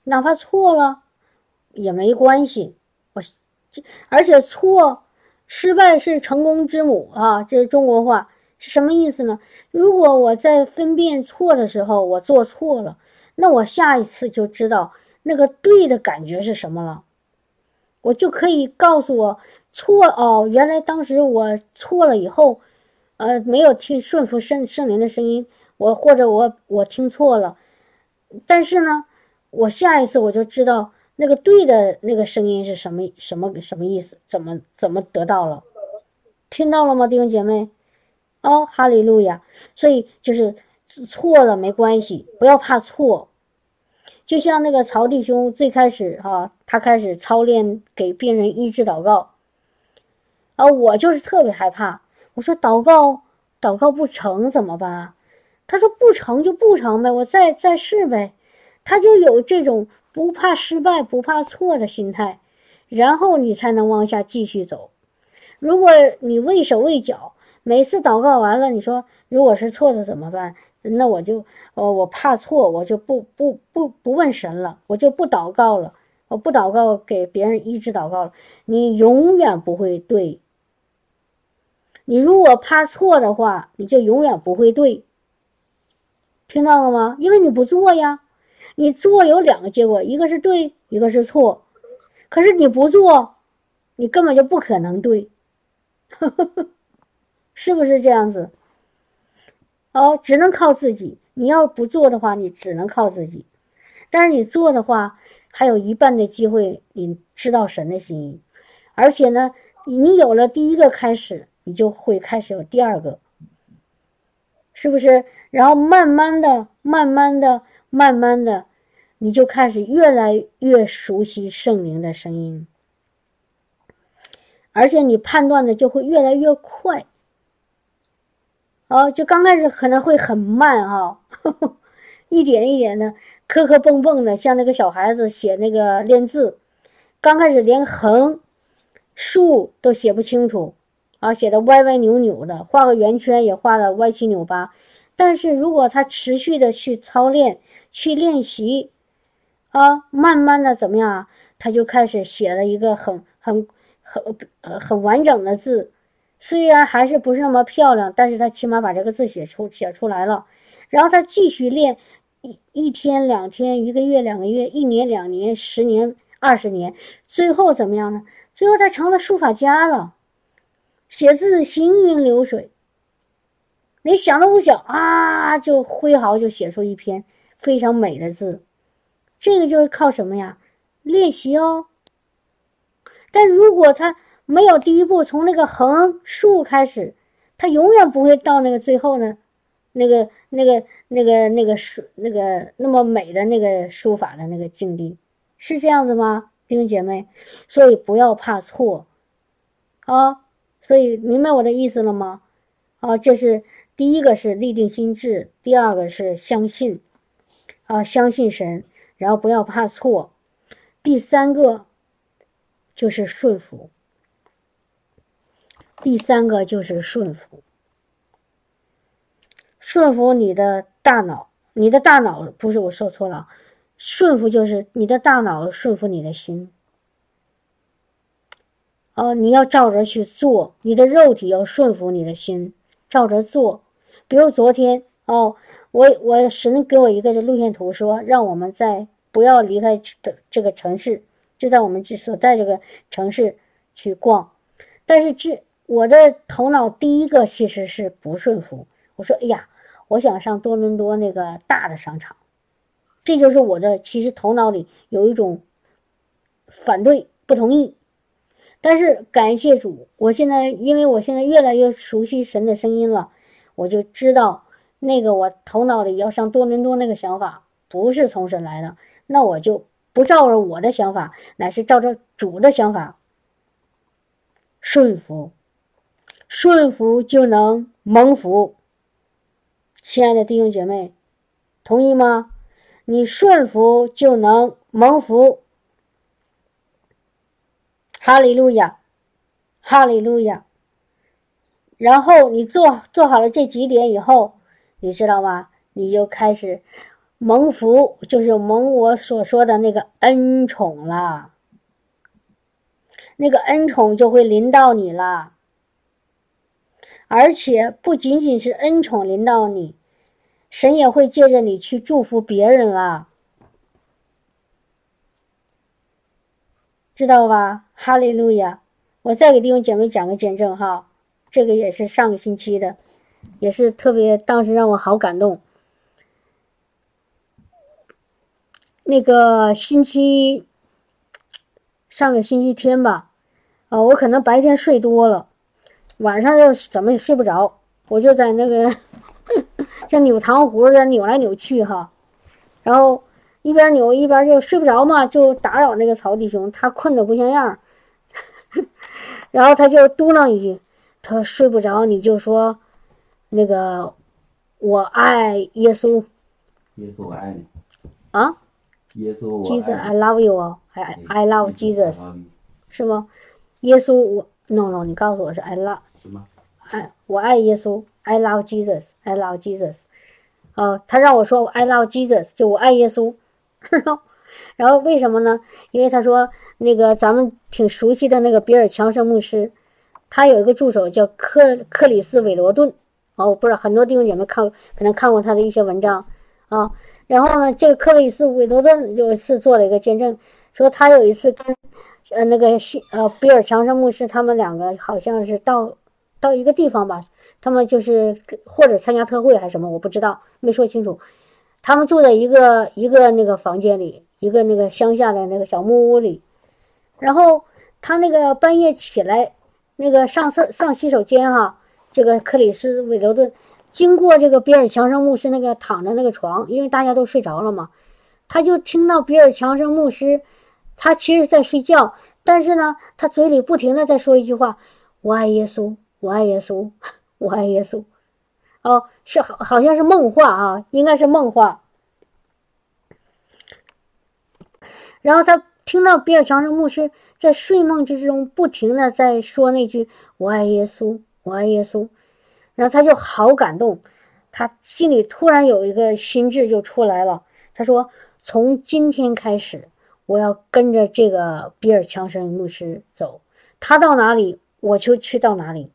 哪怕错了也没关系。我这而且错失败是成功之母啊，这是中国话，是什么意思呢？如果我在分辨错的时候我做错了，那我下一次就知道那个对的感觉是什么了，我就可以告诉我。错哦，原来当时我错了以后，呃，没有听顺服圣圣灵的声音，我或者我我听错了，但是呢，我下一次我就知道那个对的那个声音是什么什么什么意思，怎么怎么得到了，听到了吗，弟兄姐妹？哦，哈利路亚！所以就是错了没关系，不要怕错，就像那个曹弟兄最开始哈，他开始操练给病人医治祷告。啊，我就是特别害怕。我说祷告，祷告不成怎么办？他说不成就不成呗，我再再试呗。他就有这种不怕失败、不怕错的心态，然后你才能往下继续走。如果你畏手畏脚，每次祷告完了，你说如果是错的怎么办？那我就哦，我怕错，我就不不不不问神了，我就不祷告了，我不祷告给别人医治祷告了，你永远不会对。你如果怕错的话，你就永远不会对。听到了吗？因为你不做呀。你做有两个结果，一个是对，一个是错。可是你不做，你根本就不可能对，是不是这样子？哦，只能靠自己。你要不做的话，你只能靠自己。但是你做的话，还有一半的机会，你知道神的心意。而且呢，你有了第一个开始。你就会开始有第二个，是不是？然后慢慢的、慢慢的、慢慢的，你就开始越来越熟悉圣灵的声音，而且你判断的就会越来越快。哦，就刚开始可能会很慢哈，一点一点的磕磕蹦蹦的，像那个小孩子写那个练字，刚开始连横、竖都写不清楚。啊，写的歪歪扭扭的，画个圆圈也画的歪七扭八。但是如果他持续的去操练、去练习，啊，慢慢的怎么样啊？他就开始写了一个很很很呃很完整的字。虽然还是不是那么漂亮，但是他起码把这个字写出写出来了。然后他继续练一一天两天，一个月两个月，一年两年，十年二十年，最后怎么样呢？最后他成了书法家了。写字行云流水，你想都不想啊，就挥毫就写出一篇非常美的字。这个就是靠什么呀？练习哦。但如果他没有第一步，从那个横竖开始，他永远不会到那个最后呢，那个那个那个那个书那个那么美的那个书法的那个境地，是这样子吗，弟兄姐妹？所以不要怕错啊。所以明白我的意思了吗？啊，这是第一个是立定心智，第二个是相信，啊，相信神，然后不要怕错，第三个就是顺服，第三个就是顺服，顺服你的大脑，你的大脑不是我说错了，顺服就是你的大脑顺服你的心。哦，你要照着去做，你的肉体要顺服你的心，照着做。比如昨天哦，我我神给我一个这路线图，说让我们在不要离开这这个城市，就在我们这所在这个城市去逛。但是这我的头脑第一个其实是不顺服。我说：“哎呀，我想上多伦多那个大的商场。”这就是我的，其实头脑里有一种反对、不同意。但是感谢主，我现在因为我现在越来越熟悉神的声音了，我就知道那个我头脑里要上多伦多那个想法不是从神来的，那我就不照着我的想法，乃是照着主的想法顺服，顺服就能蒙福。亲爱的弟兄姐妹，同意吗？你顺服就能蒙福。哈利路亚，哈利路亚。然后你做做好了这几点以后，你知道吗？你就开始蒙福，就是蒙我所说的那个恩宠了。那个恩宠就会临到你了，而且不仅仅是恩宠临到你，神也会借着你去祝福别人了。知道吧？哈利路亚！我再给弟兄姐妹讲个见证哈，这个也是上个星期的，也是特别当时让我好感动。那个星期，上个星期天吧，啊，我可能白天睡多了，晚上又怎么也睡不着，我就在那个 这扭糖葫芦，在扭来扭去哈，然后。一边扭一边就睡不着嘛，就打扰那个曹弟兄，他困得不像样 然后他就嘟囔一句：“他睡不着，你就说那个我爱耶稣。”耶稣我爱你。啊？耶稣我爱。Jesus I love you 哦，I I love Jesus，是吗？耶稣我 No No，你告诉我是 I love 什么？爱我爱耶稣，I love Jesus，I love Jesus。哦，他让我说 I love Jesus，就我爱耶稣。然后为什么呢？因为他说那个咱们挺熟悉的那个比尔强生牧师，他有一个助手叫克克里斯韦罗顿。哦，不知道很多弟兄姐妹看可能看过他的一些文章啊。然后呢，这个克里斯韦罗顿有一次做了一个见证，说他有一次跟呃那个西呃比尔强生牧师他们两个好像是到到一个地方吧，他们就是或者参加特会还是什么，我不知道，没说清楚。他们住在一个一个那个房间里，一个那个乡下的那个小木屋里。然后他那个半夜起来，那个上厕上洗手间哈，这个克里斯韦德顿经过这个比尔强生牧师那个躺着那个床，因为大家都睡着了嘛，他就听到比尔强生牧师，他其实在睡觉，但是呢，他嘴里不停的在说一句话：“我爱耶稣，我爱耶稣，我爱耶稣。”哦，是好，好像是梦话啊，应该是梦话。然后他听到比尔强生牧师在睡梦之中不停的在说那句“我爱耶稣，我爱耶稣”，然后他就好感动，他心里突然有一个心智就出来了。他说：“从今天开始，我要跟着这个比尔强生牧师走，他到哪里我就去到哪里，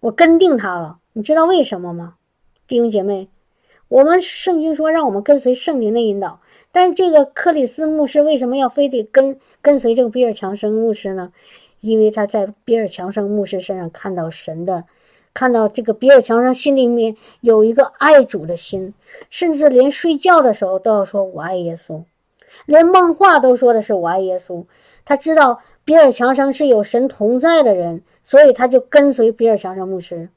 我跟定他了。”你知道为什么吗，弟兄姐妹？我们圣经说让我们跟随圣灵的引导，但是这个克里斯牧师为什么要非得跟跟随这个比尔强生牧师呢？因为他在比尔强生牧师身上看到神的，看到这个比尔强生心里面有一个爱主的心，甚至连睡觉的时候都要说我爱耶稣，连梦话都说的是我爱耶稣。他知道比尔强生是有神同在的人，所以他就跟随比尔强生牧师。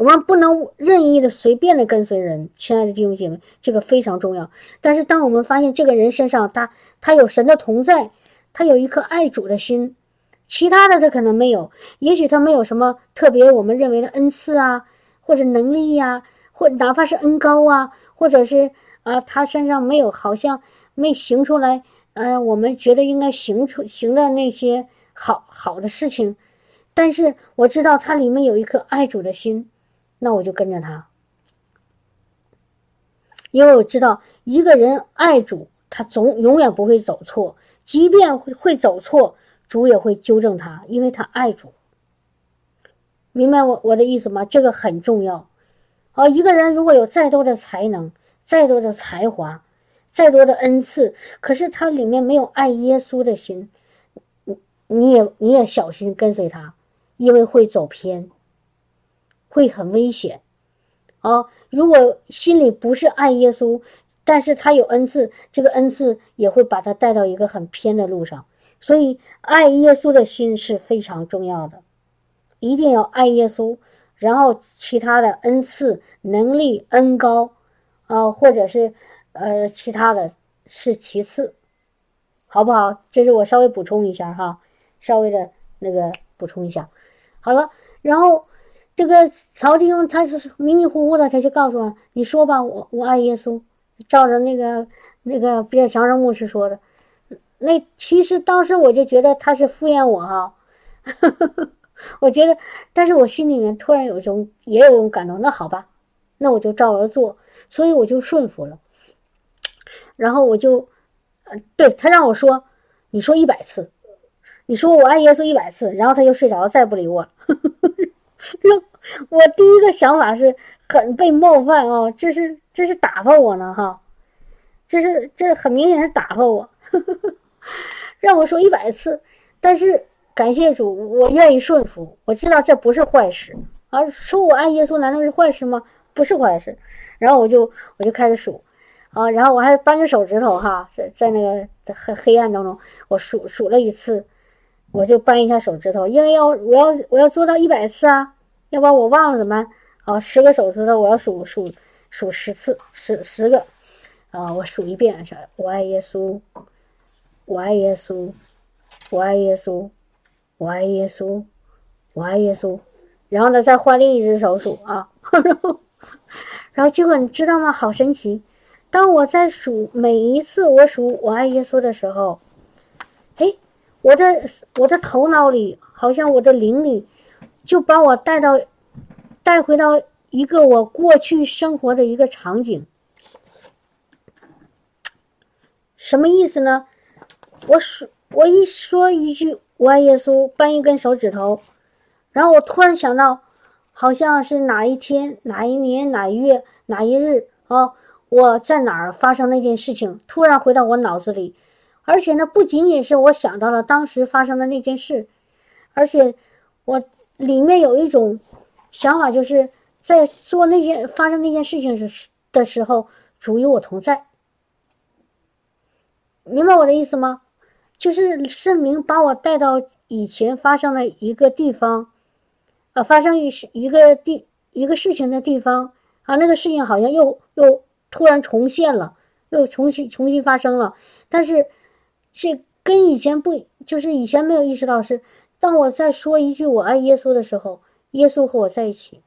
我们不能任意的、随便的跟随人，亲爱的弟兄姐妹，这个非常重要。但是，当我们发现这个人身上他他有神的同在，他有一颗爱主的心，其他的他可能没有，也许他没有什么特别我们认为的恩赐啊，或者能力呀，或哪怕是恩高啊，或者是啊，他身上没有好像没行出来，呃，我们觉得应该行出行的那些好好的事情，但是我知道他里面有一颗爱主的心。那我就跟着他，因为我知道一个人爱主，他总永远不会走错，即便会会走错，主也会纠正他，因为他爱主。明白我我的意思吗？这个很重要。啊，一个人如果有再多的才能，再多的才华，再多的恩赐，可是他里面没有爱耶稣的心，你你也你也小心跟随他，因为会走偏，会很危险啊！如果心里不是爱耶稣，但是他有恩赐，这个恩赐也会把他带到一个很偏的路上。所以，爱耶稣的心是非常重要的，一定要爱耶稣。然后，其他的恩赐、能力、恩高，啊，或者是呃其他的是其次，好不好？这是我稍微补充一下哈，稍微的那个补充一下。好了，然后这个曹弟兄他是迷迷糊糊的，他就告诉我：“你说吧，我我爱耶稣。”照着那个那个比尔强生牧师说的。那其实当时我就觉得他是敷衍我哈，我觉得，但是我心里面突然有一种也有种感动。那好吧，那我就照着做，所以我就顺服了。然后我就，呃，对他让我说，你说一百次，你说我爱耶稣一百次，然后他就睡着了，再不理我了。让 我第一个想法是很被冒犯啊，这是这是打发我呢哈，这是这很明显是打发我。让我说一百次，但是感谢主，我愿意顺服。我知道这不是坏事，而说我爱耶稣难道是坏事吗？不是坏事。然后我就我就开始数，啊，然后我还扳着手指头哈，在在那个黑黑暗当中，我数数了一次，我就扳一下手指头，因为要我要我要做到一百次啊，要不然我忘了怎么办？啊，十个手指头我要数数数十次，十十个，啊，我数一遍啥，我爱耶稣。我爱耶稣，我爱耶稣，我爱耶稣，我爱耶稣。然后呢，再换另一只手数啊，然后，然后结果你知道吗？好神奇！当我在数每一次我数我爱耶稣的时候，哎，我的我的头脑里好像我的灵里就把我带到带回到一个我过去生活的一个场景。什么意思呢？我说，我一说一句“我爱耶稣”，扳一根手指头，然后我突然想到，好像是哪一天、哪一年、哪一月、哪一日啊，我在哪儿发生那件事情，突然回到我脑子里，而且呢，不仅仅是我想到了当时发生的那件事，而且我里面有一种想法，就是在做那件发生那件事情时的时候，主与我同在，明白我的意思吗？就是圣灵把我带到以前发生的一个地方，呃，发生一一个地一个事情的地方啊，那个事情好像又又突然重现了，又重新重新发生了。但是这跟以前不，就是以前没有意识到是，当我在说一句我爱耶稣的时候，耶稣和我在一起。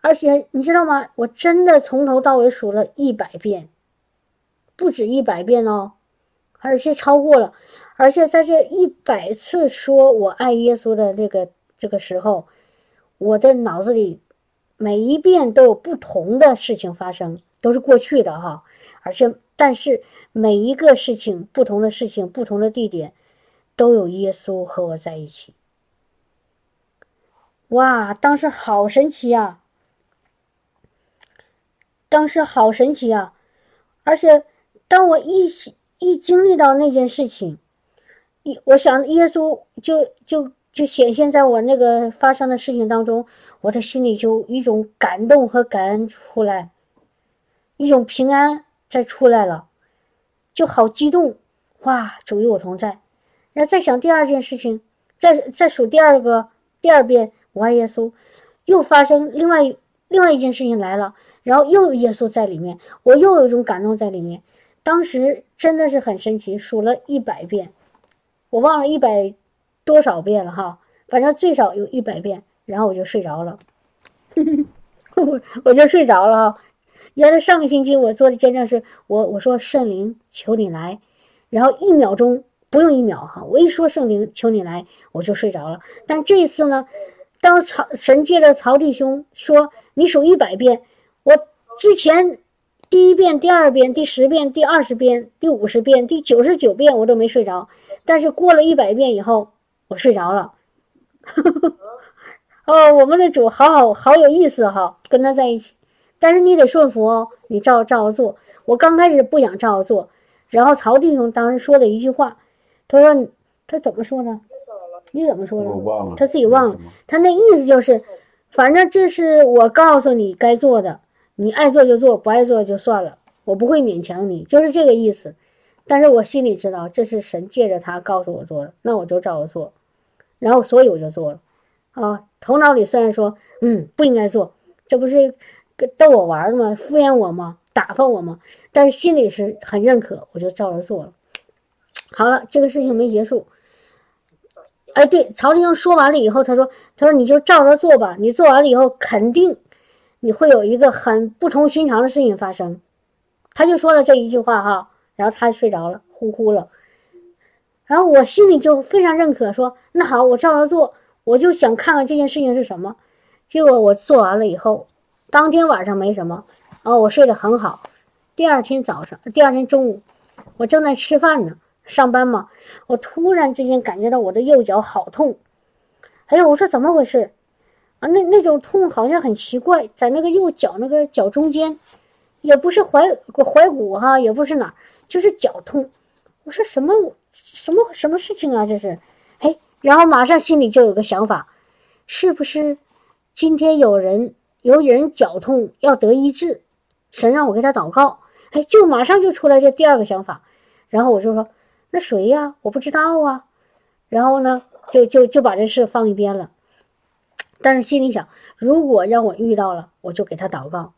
而且你知道吗？我真的从头到尾数了一百遍，不止一百遍哦。而且超过了，而且在这一百次说我爱耶稣的这个这个时候，我的脑子里每一遍都有不同的事情发生，都是过去的哈。而且，但是每一个事情、不同的事情、不同的地点，都有耶稣和我在一起。哇，当时好神奇呀！当时好神奇啊！而且当我一。一经历到那件事情，一我想耶稣就就就显现在我那个发生的事情当中，我的心里就一种感动和感恩出来，一种平安再出来了，就好激动，哇！主与我同在。然后再想第二件事情，再再数第二个第二遍我爱耶稣，又发生另外另外一件事情来了，然后又有耶稣在里面，我又有一种感动在里面。当时真的是很神奇，数了一百遍，我忘了一百多少遍了哈，反正最少有一百遍，然后我就睡着了，我我就睡着了。原来上个星期我做的见证是我我说圣灵求你来，然后一秒钟不用一秒哈，我一说圣灵求你来我就睡着了。但这一次呢，当曹神借着曹弟兄说你数一百遍，我之前。第一遍、第二遍、第十遍、第二十遍、第五十遍、第九十九遍，我都没睡着。但是过了一百遍以后，我睡着了。哦，我们的主好好好有意思哈，跟他在一起。但是你得顺服哦，你照照着做。我刚开始不想照着做，然后曹弟兄当时说了一句话，他说他怎么说呢？你怎么说的？我忘了，他自己忘了。他那意思就是，反正这是我告诉你该做的，你爱做就做，不爱做就算了，我不会勉强你，就是这个意思。但是我心里知道，这是神借着他告诉我做的，那我就照着做，然后所以我就做了。啊，头脑里虽然说，嗯，不应该做，这不是逗我玩吗？敷衍我吗？打发我吗？但是心里是很认可，我就照着做了。好了，这个事情没结束。哎，对，曹弟兄说完了以后，他说：“他说你就照着做吧，你做完了以后，肯定你会有一个很不同寻常的事情发生。”他就说了这一句话哈，然后他睡着了，呼呼了。然后我心里就非常认可，说：“那好，我照着做。”我就想看看这件事情是什么。结果我做完了以后，当天晚上没什么，然后我睡得很好。第二天早上，第二天中午，我正在吃饭呢。上班嘛，我突然之间感觉到我的右脚好痛，哎呀，我说怎么回事？啊，那那种痛好像很奇怪，在那个右脚那个脚中间，也不是踝踝骨哈，也不是哪，就是脚痛。我说什么什么什么事情啊？这是，哎，然后马上心里就有个想法，是不是今天有人有人脚痛要得医治，神让我给他祷告，哎，就马上就出来这第二个想法，然后我就说。那谁呀？我不知道啊。然后呢，就就就把这事放一边了。但是心里想，如果让我遇到了，我就给他祷告。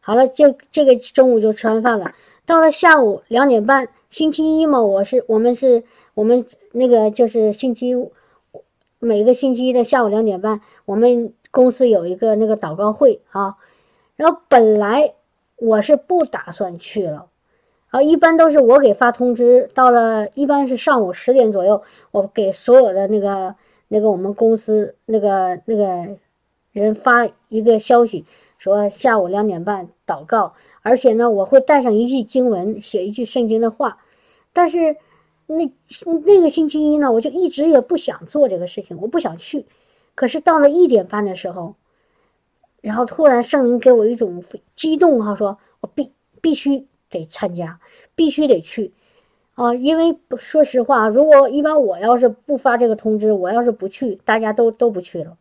好了，就这个中午就吃完饭了。到了下午两点半，星期一嘛，我是我们是我们那个就是星期每个星期一的下午两点半，我们公司有一个那个祷告会啊。然后本来我是不打算去了。啊，一般都是我给发通知，到了一般是上午十点左右，我给所有的那个那个我们公司那个那个人发一个消息，说下午两点半祷告，而且呢，我会带上一句经文，写一句圣经的话。但是那那个星期一呢，我就一直也不想做这个事情，我不想去。可是到了一点半的时候，然后突然圣灵给我一种激动哈，说我必必须。得参加，必须得去，啊！因为说实话，如果一般我要是不发这个通知，我要是不去，大家都都不去了，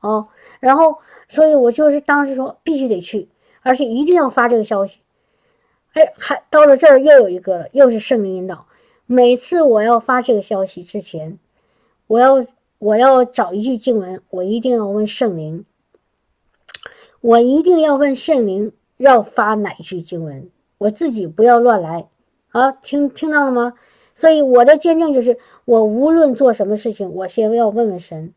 哦。然后，所以我就是当时说必须得去，而且一定要发这个消息。哎，还到了这儿又有一个了，又是圣灵引导。每次我要发这个消息之前，我要我要找一句经文，我一定要问圣灵，我一定要问圣灵要发哪一句经文。我自己不要乱来，啊，听听到了吗？所以我的见证就是，我无论做什么事情，我先要问问神，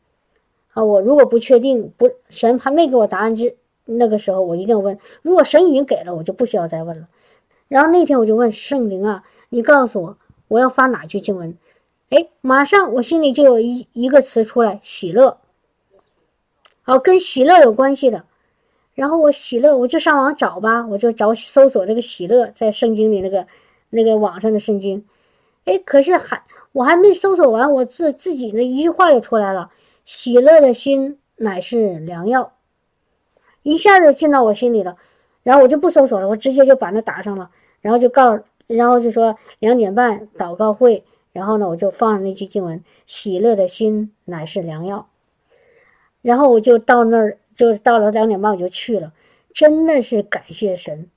啊，我如果不确定，不神还没给我答案之那个时候，我一定要问。如果神已经给了，我就不需要再问了。然后那天我就问圣灵啊，你告诉我我要发哪句经文？哎，马上我心里就有一一个词出来，喜乐，好，跟喜乐有关系的。然后我喜乐，我就上网找吧，我就找搜索这个喜乐，在圣经里那个那个网上的圣经，哎，可是还我还没搜索完，我自自己那一句话就出来了：喜乐的心乃是良药，一下子进到我心里了。然后我就不搜索了，我直接就把那打上了，然后就告，然后就说两点半祷告会，然后呢我就放上那句经文：喜乐的心乃是良药，然后我就到那儿。就到了两点半我就去了，真的是感谢神。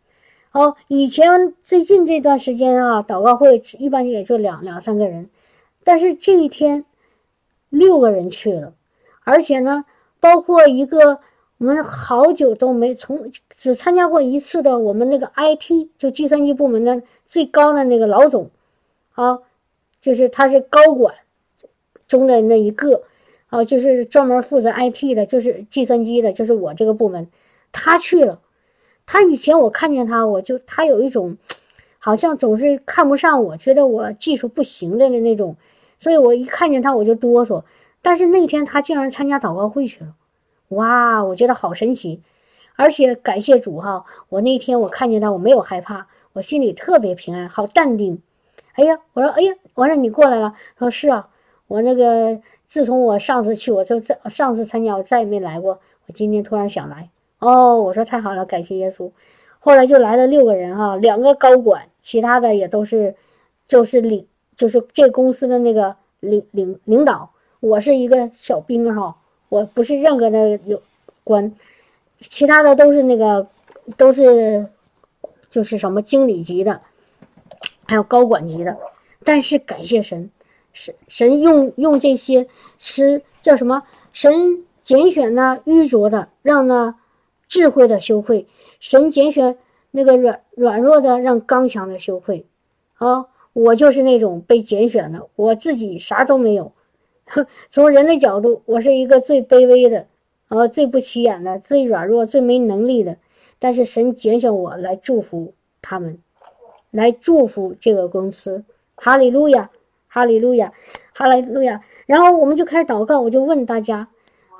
哦，以前最近这段时间啊，祷告会一般也就两两三个人，但是这一天六个人去了，而且呢，包括一个我们好久都没从只参加过一次的我们那个 IT 就计算机部门的最高的那个老总，啊，就是他是高管中的那一个。哦，就是专门负责 IT 的，就是计算机的，就是我这个部门，他去了。他以前我看见他，我就他有一种，好像总是看不上我，觉得我技术不行的那那种，所以我一看见他我就哆嗦。但是那天他竟然参加祷告会去了，哇，我觉得好神奇，而且感谢主哈，我那天我看见他我没有害怕，我心里特别平安，好淡定。哎呀，我说哎呀，我说你过来了，他说是啊，我那个。自从我上次去，我就再上次参加，我再也没来过。我今天突然想来，哦，我说太好了，感谢耶稣。后来就来了六个人哈，两个高管，其他的也都是，就是领，就是这公司的那个领领领导。我是一个小兵哈，我不是任何的有官，其他的都是那个都是就是什么经理级的，还有高管级的。但是感谢神，神神用用这些是叫什么？神拣选呢愚拙的，让那智慧的羞愧；神拣选那个软软弱的，让刚强的羞愧。啊，我就是那种被拣选的，我自己啥都没有。从人的角度，我是一个最卑微的，啊，最不起眼的，最软弱、最没能力的。但是神拣选我来祝福他们，来祝福这个公司。哈利路亚，哈利路亚，哈利路亚。然后我们就开始祷告，我就问大家，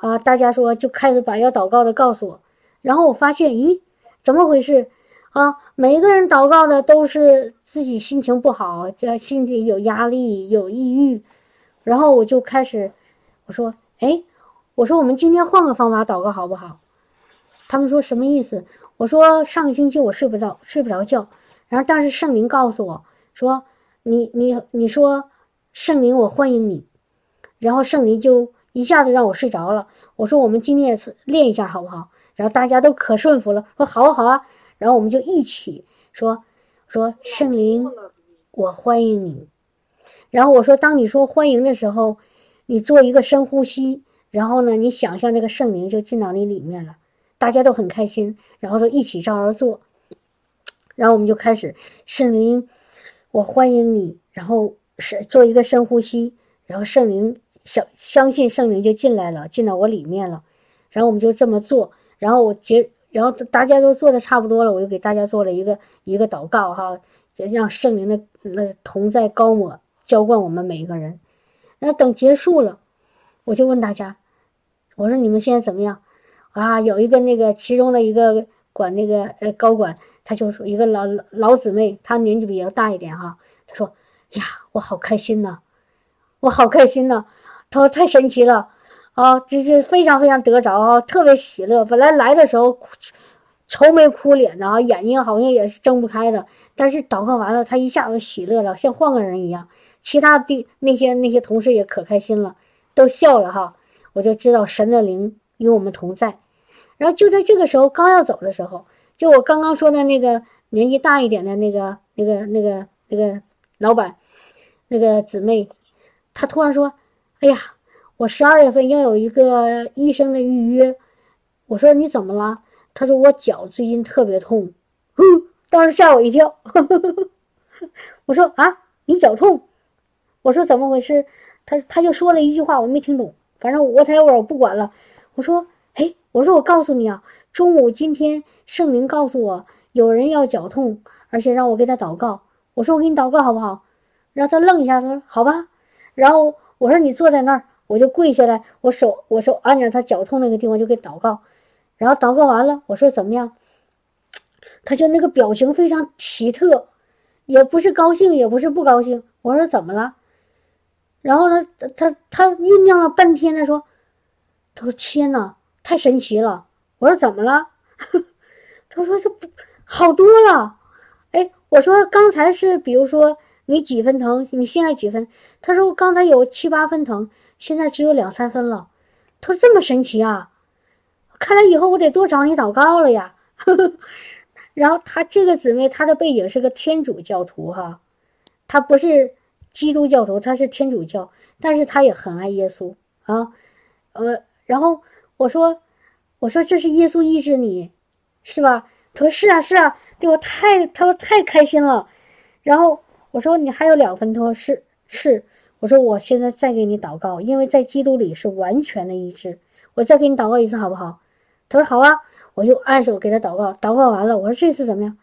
啊，大家说就开始把要祷告的告诉我。然后我发现，咦，怎么回事？啊，每一个人祷告的都是自己心情不好，这心里有压力，有抑郁。然后我就开始，我说，哎，我说我们今天换个方法祷告好不好？他们说什么意思？我说上个星期我睡不着，睡不着觉。然后当时圣灵告诉我说。你你你说圣灵，我欢迎你，然后圣灵就一下子让我睡着了。我说我们今天也练一下好不好？然后大家都可顺服了，说好啊好啊。然后我们就一起说说圣灵，我欢迎你。然后我说，当你说欢迎的时候，你做一个深呼吸，然后呢，你想象这个圣灵就进到你里面了。大家都很开心，然后说一起照着做。然后我们就开始圣灵。我欢迎你，然后是做一个深呼吸，然后圣灵相相信圣灵就进来了，进到我里面了，然后我们就这么做，然后我结，然后大家都做的差不多了，我就给大家做了一个一个祷告哈，就让圣灵的那同在高抹浇灌我们每一个人，然后等结束了，我就问大家，我说你们现在怎么样？啊，有一个那个其中的一个管那个呃高管。他就说一个老老姊妹，她年纪比较大一点哈。她说：“呀，我好开心呐，我好开心呐。”他说：“太神奇了啊，这是非常非常得着啊，特别喜乐。本来来的时候愁眉苦脸的啊，眼睛好像也是睁不开的。但是祷告完了，他一下子喜乐了，像换个人一样。其他的那些那些同事也可开心了，都笑了哈。我就知道神的灵与我们同在。然后就在这个时候，刚要走的时候。”就我刚刚说的那个年纪大一点的那个、那个、那个、那个老板，那个姊妹，她突然说：“哎呀，我十二月份要有一个医生的预约。”我说：“你怎么了？”她说：“我脚最近特别痛。”，当时吓我一跳。我说：“啊，你脚痛？”我说：“怎么回事？”他他就说了一句话，我没听懂。反正我待会儿我不管了。我说：“哎，我说我告诉你啊。”中午今天圣灵告诉我有人要脚痛，而且让我给他祷告。我说我给你祷告好不好？然后他愣一下他说好吧。然后我说你坐在那儿，我就跪下来，我手我手按着他脚痛那个地方就给祷告。然后祷告完了，我说怎么样？他就那个表情非常奇特，也不是高兴，也不是不高兴。我说怎么了？然后他他他酝酿了半天，他说他说天哪，太神奇了。我说怎么了？他说这不好多了。哎，我说刚才是，比如说你几分疼，你现在几分？他说刚才有七八分疼，现在只有两三分了。他说这么神奇啊！看来以后我得多找你祷告了呀。然后他这个姊妹，她的背景是个天主教徒哈，她不是基督教徒，她是天主教，但是她也很爱耶稣啊。呃，然后我说。我说这是耶稣医治你，是吧？他说是啊是啊，对我太他说太开心了。然后我说你还有两分，他说是是。我说我现在再给你祷告，因为在基督里是完全的医治。我再给你祷告一次好不好？他说好啊。我就按手给他祷告，祷告完了，我说这次怎么样？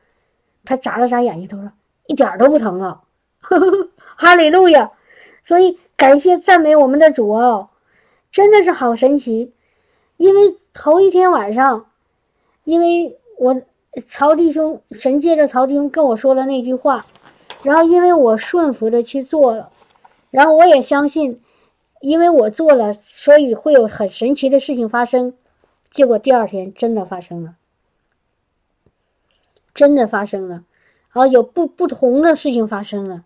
他眨了眨眼睛，他说一点都不疼了。哈利路亚！所以感谢赞美我们的主哦，真的是好神奇。因为头一天晚上，因为我曹弟兄神借着曹弟兄跟我说了那句话，然后因为我顺服的去做了，然后我也相信，因为我做了，所以会有很神奇的事情发生。结果第二天真的发生了，真的发生了，啊，有不不同的事情发生了。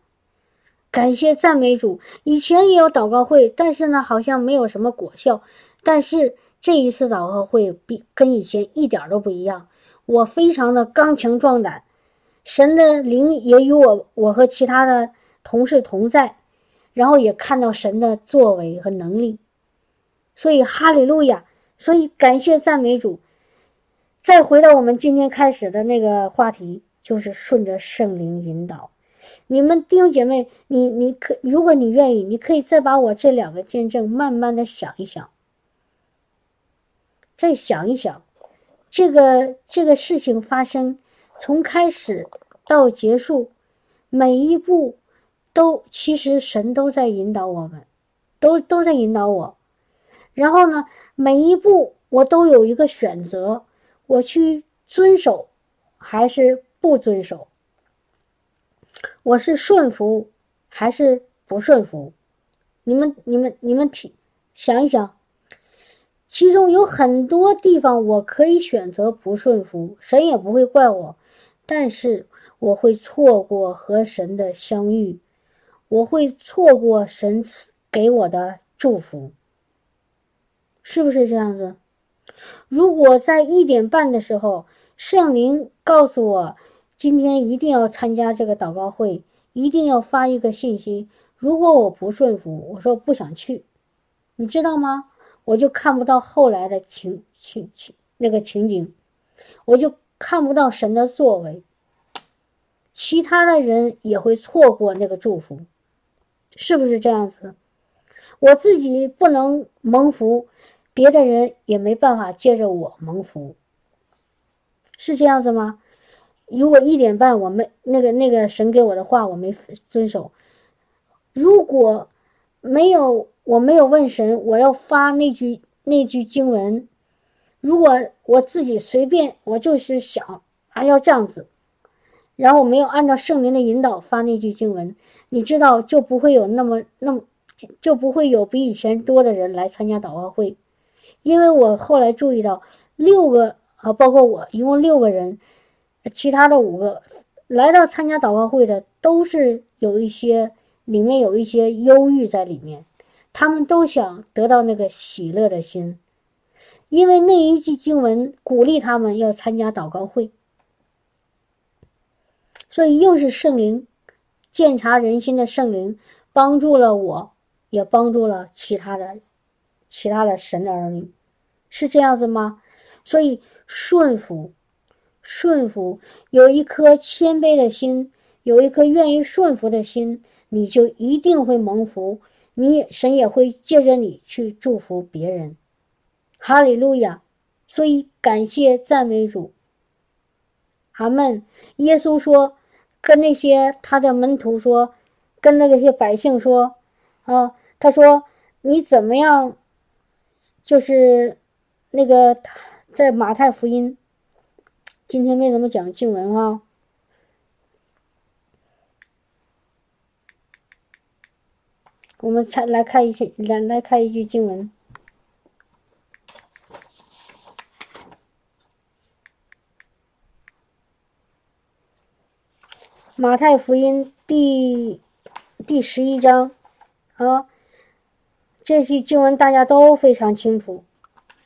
感谢赞美主，以前也有祷告会，但是呢，好像没有什么果效。但是这一次祷告会比跟以前一点都不一样，我非常的刚强壮胆，神的灵也与我我和其他的同事同在，然后也看到神的作为和能力。所以哈利路亚，所以感谢赞美主。再回到我们今天开始的那个话题，就是顺着圣灵引导。你们弟兄姐妹，你你可如果你愿意，你可以再把我这两个见证慢慢的想一想，再想一想，这个这个事情发生从开始到结束，每一步都其实神都在引导我们，都都在引导我。然后呢，每一步我都有一个选择，我去遵守还是不遵守？我是顺服还是不顺服？你们、你们、你们听，想一想，其中有很多地方我可以选择不顺服，神也不会怪我，但是我会错过和神的相遇，我会错过神赐给我的祝福。是不是这样子？如果在一点半的时候，圣灵告诉我今天一定要参加这个祷告会，一定要发一个信息。如果我不顺服，我说不想去，你知道吗？我就看不到后来的情情情那个情景，我就看不到神的作为，其他的人也会错过那个祝福，是不是这样子？我自己不能蒙福，别的人也没办法借着我蒙福，是这样子吗？如果一点半我没那个那个神给我的话我没遵守，如果没有我没有问神我要发那句那句经文，如果我自己随便我就是想还要这样子，然后没有按照圣灵的引导发那句经文，你知道就不会有那么那么。就不会有比以前多的人来参加祷告会，因为我后来注意到六个啊，包括我一共六个人，其他的五个来到参加祷告会的都是有一些里面有一些忧郁在里面，他们都想得到那个喜乐的心，因为那一句经文鼓励他们要参加祷告会，所以又是圣灵鉴察人心的圣灵帮助了我。也帮助了其他的、其他的神的儿女，是这样子吗？所以顺服、顺服，有一颗谦卑的心，有一颗愿意顺服的心，你就一定会蒙福。你神也会借着你去祝福别人。哈利路亚！所以感谢赞美主。阿门。耶稣说，跟那些他的门徒说，跟那些百姓说，啊。他说：“你怎么样？就是那个在马太福音，今天为什么讲经文啊？我们才来看一些，来来看一句经文，《马太福音》第第十一章啊。”这些经文大家都非常清楚，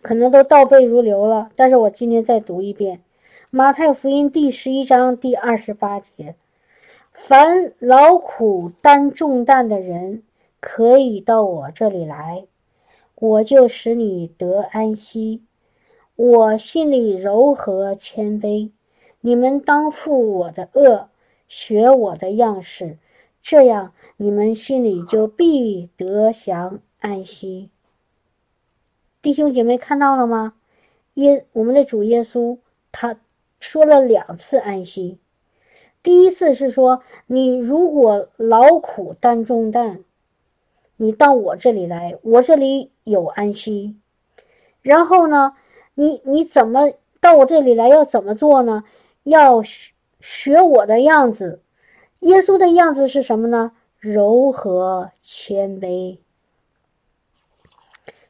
可能都倒背如流了。但是我今天再读一遍《马太福音》第十一章第二十八节：“凡劳苦担重担的人，可以到我这里来，我就使你得安息。我心里柔和谦卑，你们当负我的恶，学我的样式，这样你们心里就必得享。”安息，弟兄姐妹看到了吗？耶，我们的主耶稣他说了两次安息。第一次是说，你如果劳苦担重担，你到我这里来，我这里有安息。然后呢，你你怎么到我这里来？要怎么做呢？要学我的样子。耶稣的样子是什么呢？柔和谦卑。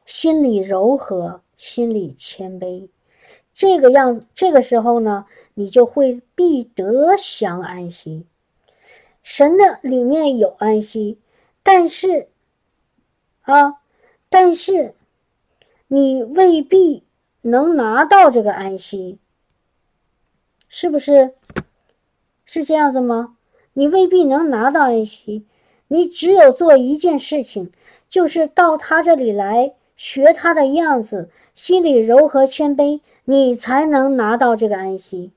心里柔和，心里谦卑，这个样，这个时候呢，你就会必得享安息。神的里面有安息，但是，啊，但是你未必能拿到这个安息，是不是？是这样子吗？你未必能拿到安息，你只有做一件事情，就是到他这里来学他的样子，心里柔和谦卑。你才能拿到这个安息，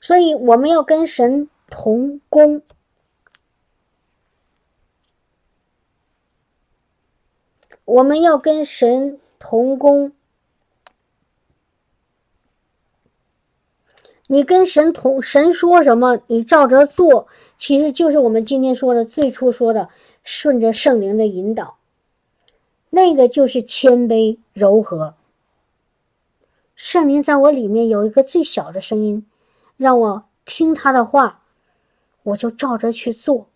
所以我们要跟神同工，我们要跟神同工。你跟神同，神说什么，你照着做，其实就是我们今天说的最初说的，顺着圣灵的引导，那个就是谦卑柔和。圣灵在我里面有一个最小的声音，让我听他的话，我就照着去做。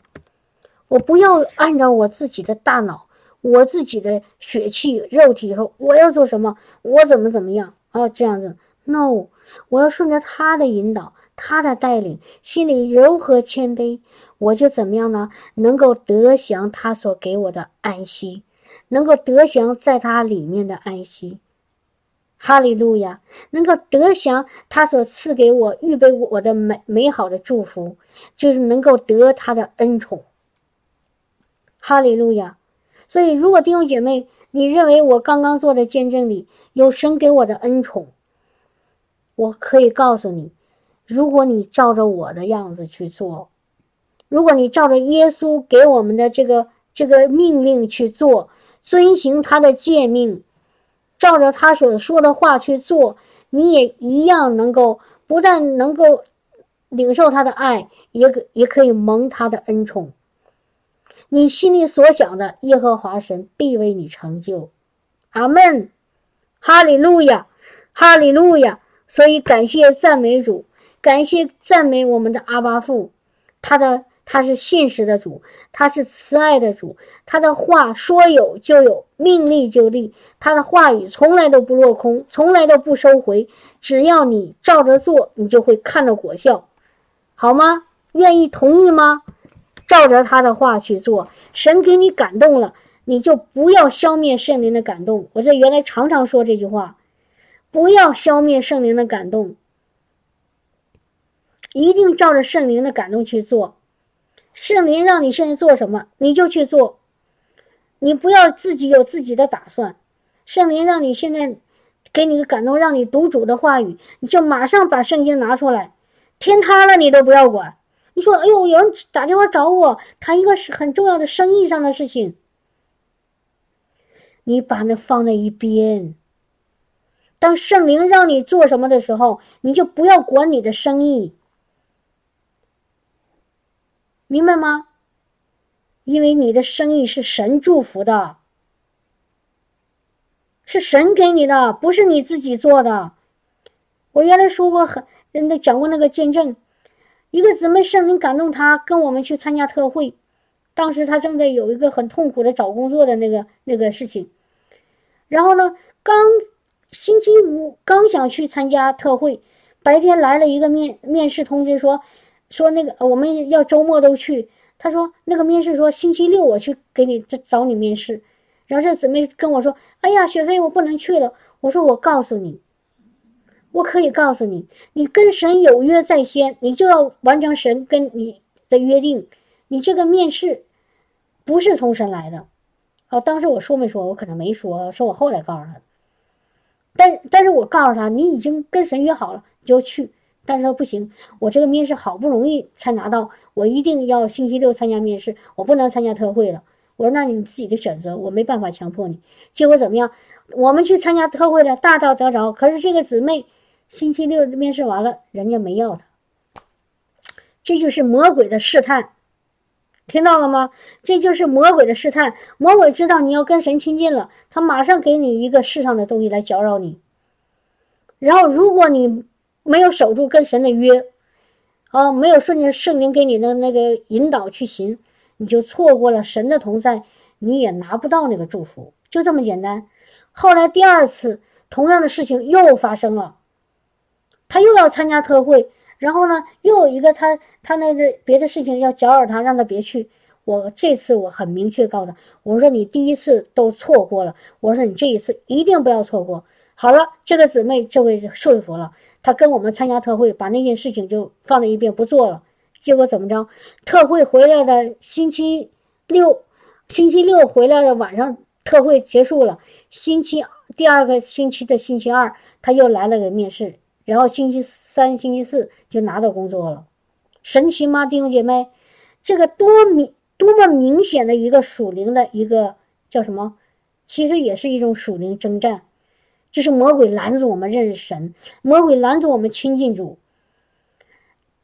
我不要按照我自己的大脑、我自己的血气、肉体说我要做什么，我怎么怎么样啊？这样子，no，我要顺着他的引导、他的带领，心里柔和谦卑，我就怎么样呢？能够得享他所给我的安息，能够得享在他里面的安息。哈利路亚，能够得享他所赐给我预备我的美美好的祝福，就是能够得他的恩宠。哈利路亚。所以，如果弟兄姐妹，你认为我刚刚做的见证里有神给我的恩宠，我可以告诉你，如果你照着我的样子去做，如果你照着耶稣给我们的这个这个命令去做，遵行他的诫命。照着他所说的话去做，你也一样能够不但能够领受他的爱，也可也可以蒙他的恩宠。你心里所想的，耶和华神必为你成就。阿门，哈利路亚，哈利路亚。所以感谢赞美主，感谢赞美我们的阿巴父，他的。他是信实的主，他是慈爱的主，他的话说有就有，命立就立，他的话语从来都不落空，从来都不收回。只要你照着做，你就会看到果效，好吗？愿意同意吗？照着他的话去做，神给你感动了，你就不要消灭圣灵的感动。我这原来常常说这句话，不要消灭圣灵的感动，一定照着圣灵的感动去做。圣灵让你现在做什么，你就去做，你不要自己有自己的打算。圣灵让你现在给你个感动，让你读主的话语，你就马上把圣经拿出来。天塌了你都不要管。你说，哎呦，有人打电话找我谈一个很重要的生意上的事情，你把那放在一边。当圣灵让你做什么的时候，你就不要管你的生意。明白吗？因为你的生意是神祝福的，是神给你的，不是你自己做的。我原来说过很，那讲过那个见证，一个姊妹圣灵感动她，跟我们去参加特会。当时她正在有一个很痛苦的找工作的那个那个事情，然后呢，刚星期五刚想去参加特会，白天来了一个面面试通知说。说那个我们要周末都去。他说那个面试说星期六我去给你找你面试。然后这姊妹跟我说：“哎呀，雪飞，我不能去了。”我说：“我告诉你，我可以告诉你，你跟神有约在先，你就要完成神跟你的约定。你这个面试不是从神来的。”哦，当时我说没说？我可能没说，说我后来告诉他的。但但是我告诉他，你已经跟神约好了，你就去。但是说不行，我这个面试好不容易才拿到，我一定要星期六参加面试，我不能参加特会了。我说那你自己的选择，我没办法强迫你。结果怎么样？我们去参加特会了，大道得着。可是这个姊妹星期六面试完了，人家没要她。这就是魔鬼的试探，听到了吗？这就是魔鬼的试探。魔鬼知道你要跟神亲近了，他马上给你一个世上的东西来搅扰你。然后如果你。没有守住跟神的约，啊，没有顺着圣灵给你的那个引导去行，你就错过了神的同在，你也拿不到那个祝福，就这么简单。后来第二次同样的事情又发生了，他又要参加特会，然后呢，又有一个他他那个别的事情要搅扰他，让他别去。我这次我很明确告诉他，我说你第一次都错过了，我说你这一次一定不要错过。好了，这个姊妹这回顺服了，她跟我们参加特会，把那件事情就放在一边不做了。结果怎么着？特会回来的星期六，星期六回来的晚上，特会结束了。星期第二个星期的星期二，他又来了个面试，然后星期三、星期四就拿到工作了。神奇吗，弟兄姐妹？这个多明多么明显的一个属灵的一个叫什么？其实也是一种属灵征战，就是魔鬼拦阻我们认识神，魔鬼拦阻我们亲近主。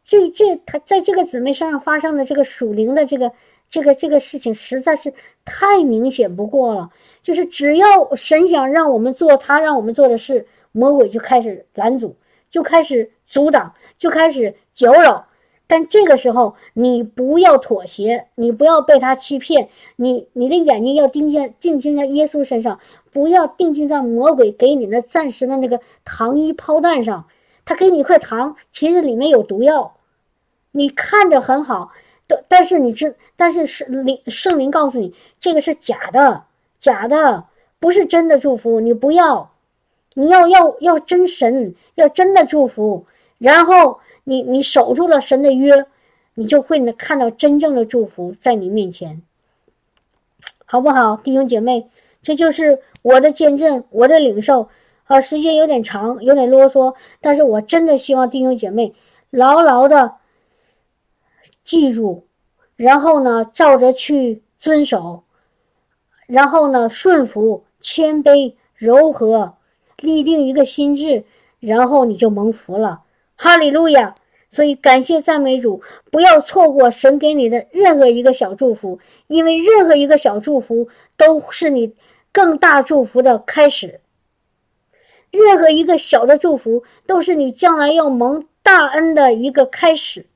这这他在这个姊妹身上发生的这个属灵的这个这个这个事情实在是太明显不过了。就是只要神想让我们做他让我们做的事，魔鬼就开始拦阻，就开始阻挡，就开始搅扰。但这个时候你不要妥协，你不要被他欺骗，你你的眼睛要定睛定睛在耶稣身上，不要定睛在魔鬼给你的暂时的那个糖衣炮弹上。他给你一块糖，其实里面有毒药。你看着很好，但但是你知，但是圣灵圣灵告诉你，这个是假的，假的，不是真的祝福。你不要，你要要要真神，要真的祝福。然后你你守住了神的约，你就会能看到真正的祝福在你面前，好不好，弟兄姐妹？这就是我的见证，我的领受。啊，时间有点长，有点啰嗦，但是我真的希望弟兄姐妹牢牢的。记住，然后呢，照着去遵守，然后呢，顺服、谦卑、柔和，立定一个心智，然后你就蒙福了。哈利路亚！所以感谢赞美主，不要错过神给你的任何一个小祝福，因为任何一个小祝福都是你更大祝福的开始。任何一个小的祝福都是你将来要蒙大恩的一个开始。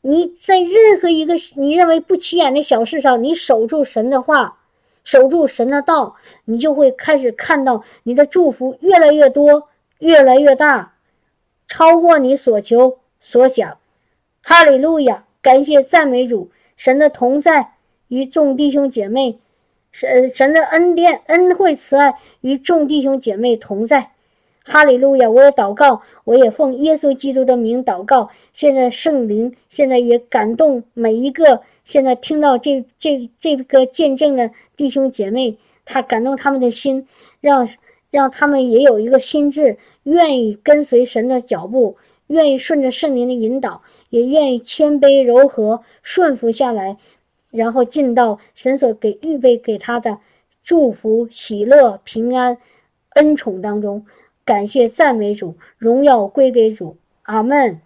你在任何一个你认为不起眼的小事上，你守住神的话，守住神的道，你就会开始看到你的祝福越来越多，越来越大，超过你所求所想。哈利路亚！感谢赞美主，神的同在与众弟兄姐妹，神神的恩典恩惠慈爱与众弟兄姐妹同在。哈利路亚！我也祷告，我也奉耶稣基督的名祷告。现在圣灵现在也感动每一个现在听到这这这个见证的弟兄姐妹，他感动他们的心，让让他们也有一个心智，愿意跟随神的脚步，愿意顺着圣灵的引导，也愿意谦卑柔和顺服下来，然后进到神所给预备给他的祝福、喜乐、平安、恩宠当中。感谢赞美主，荣耀归给主，阿门。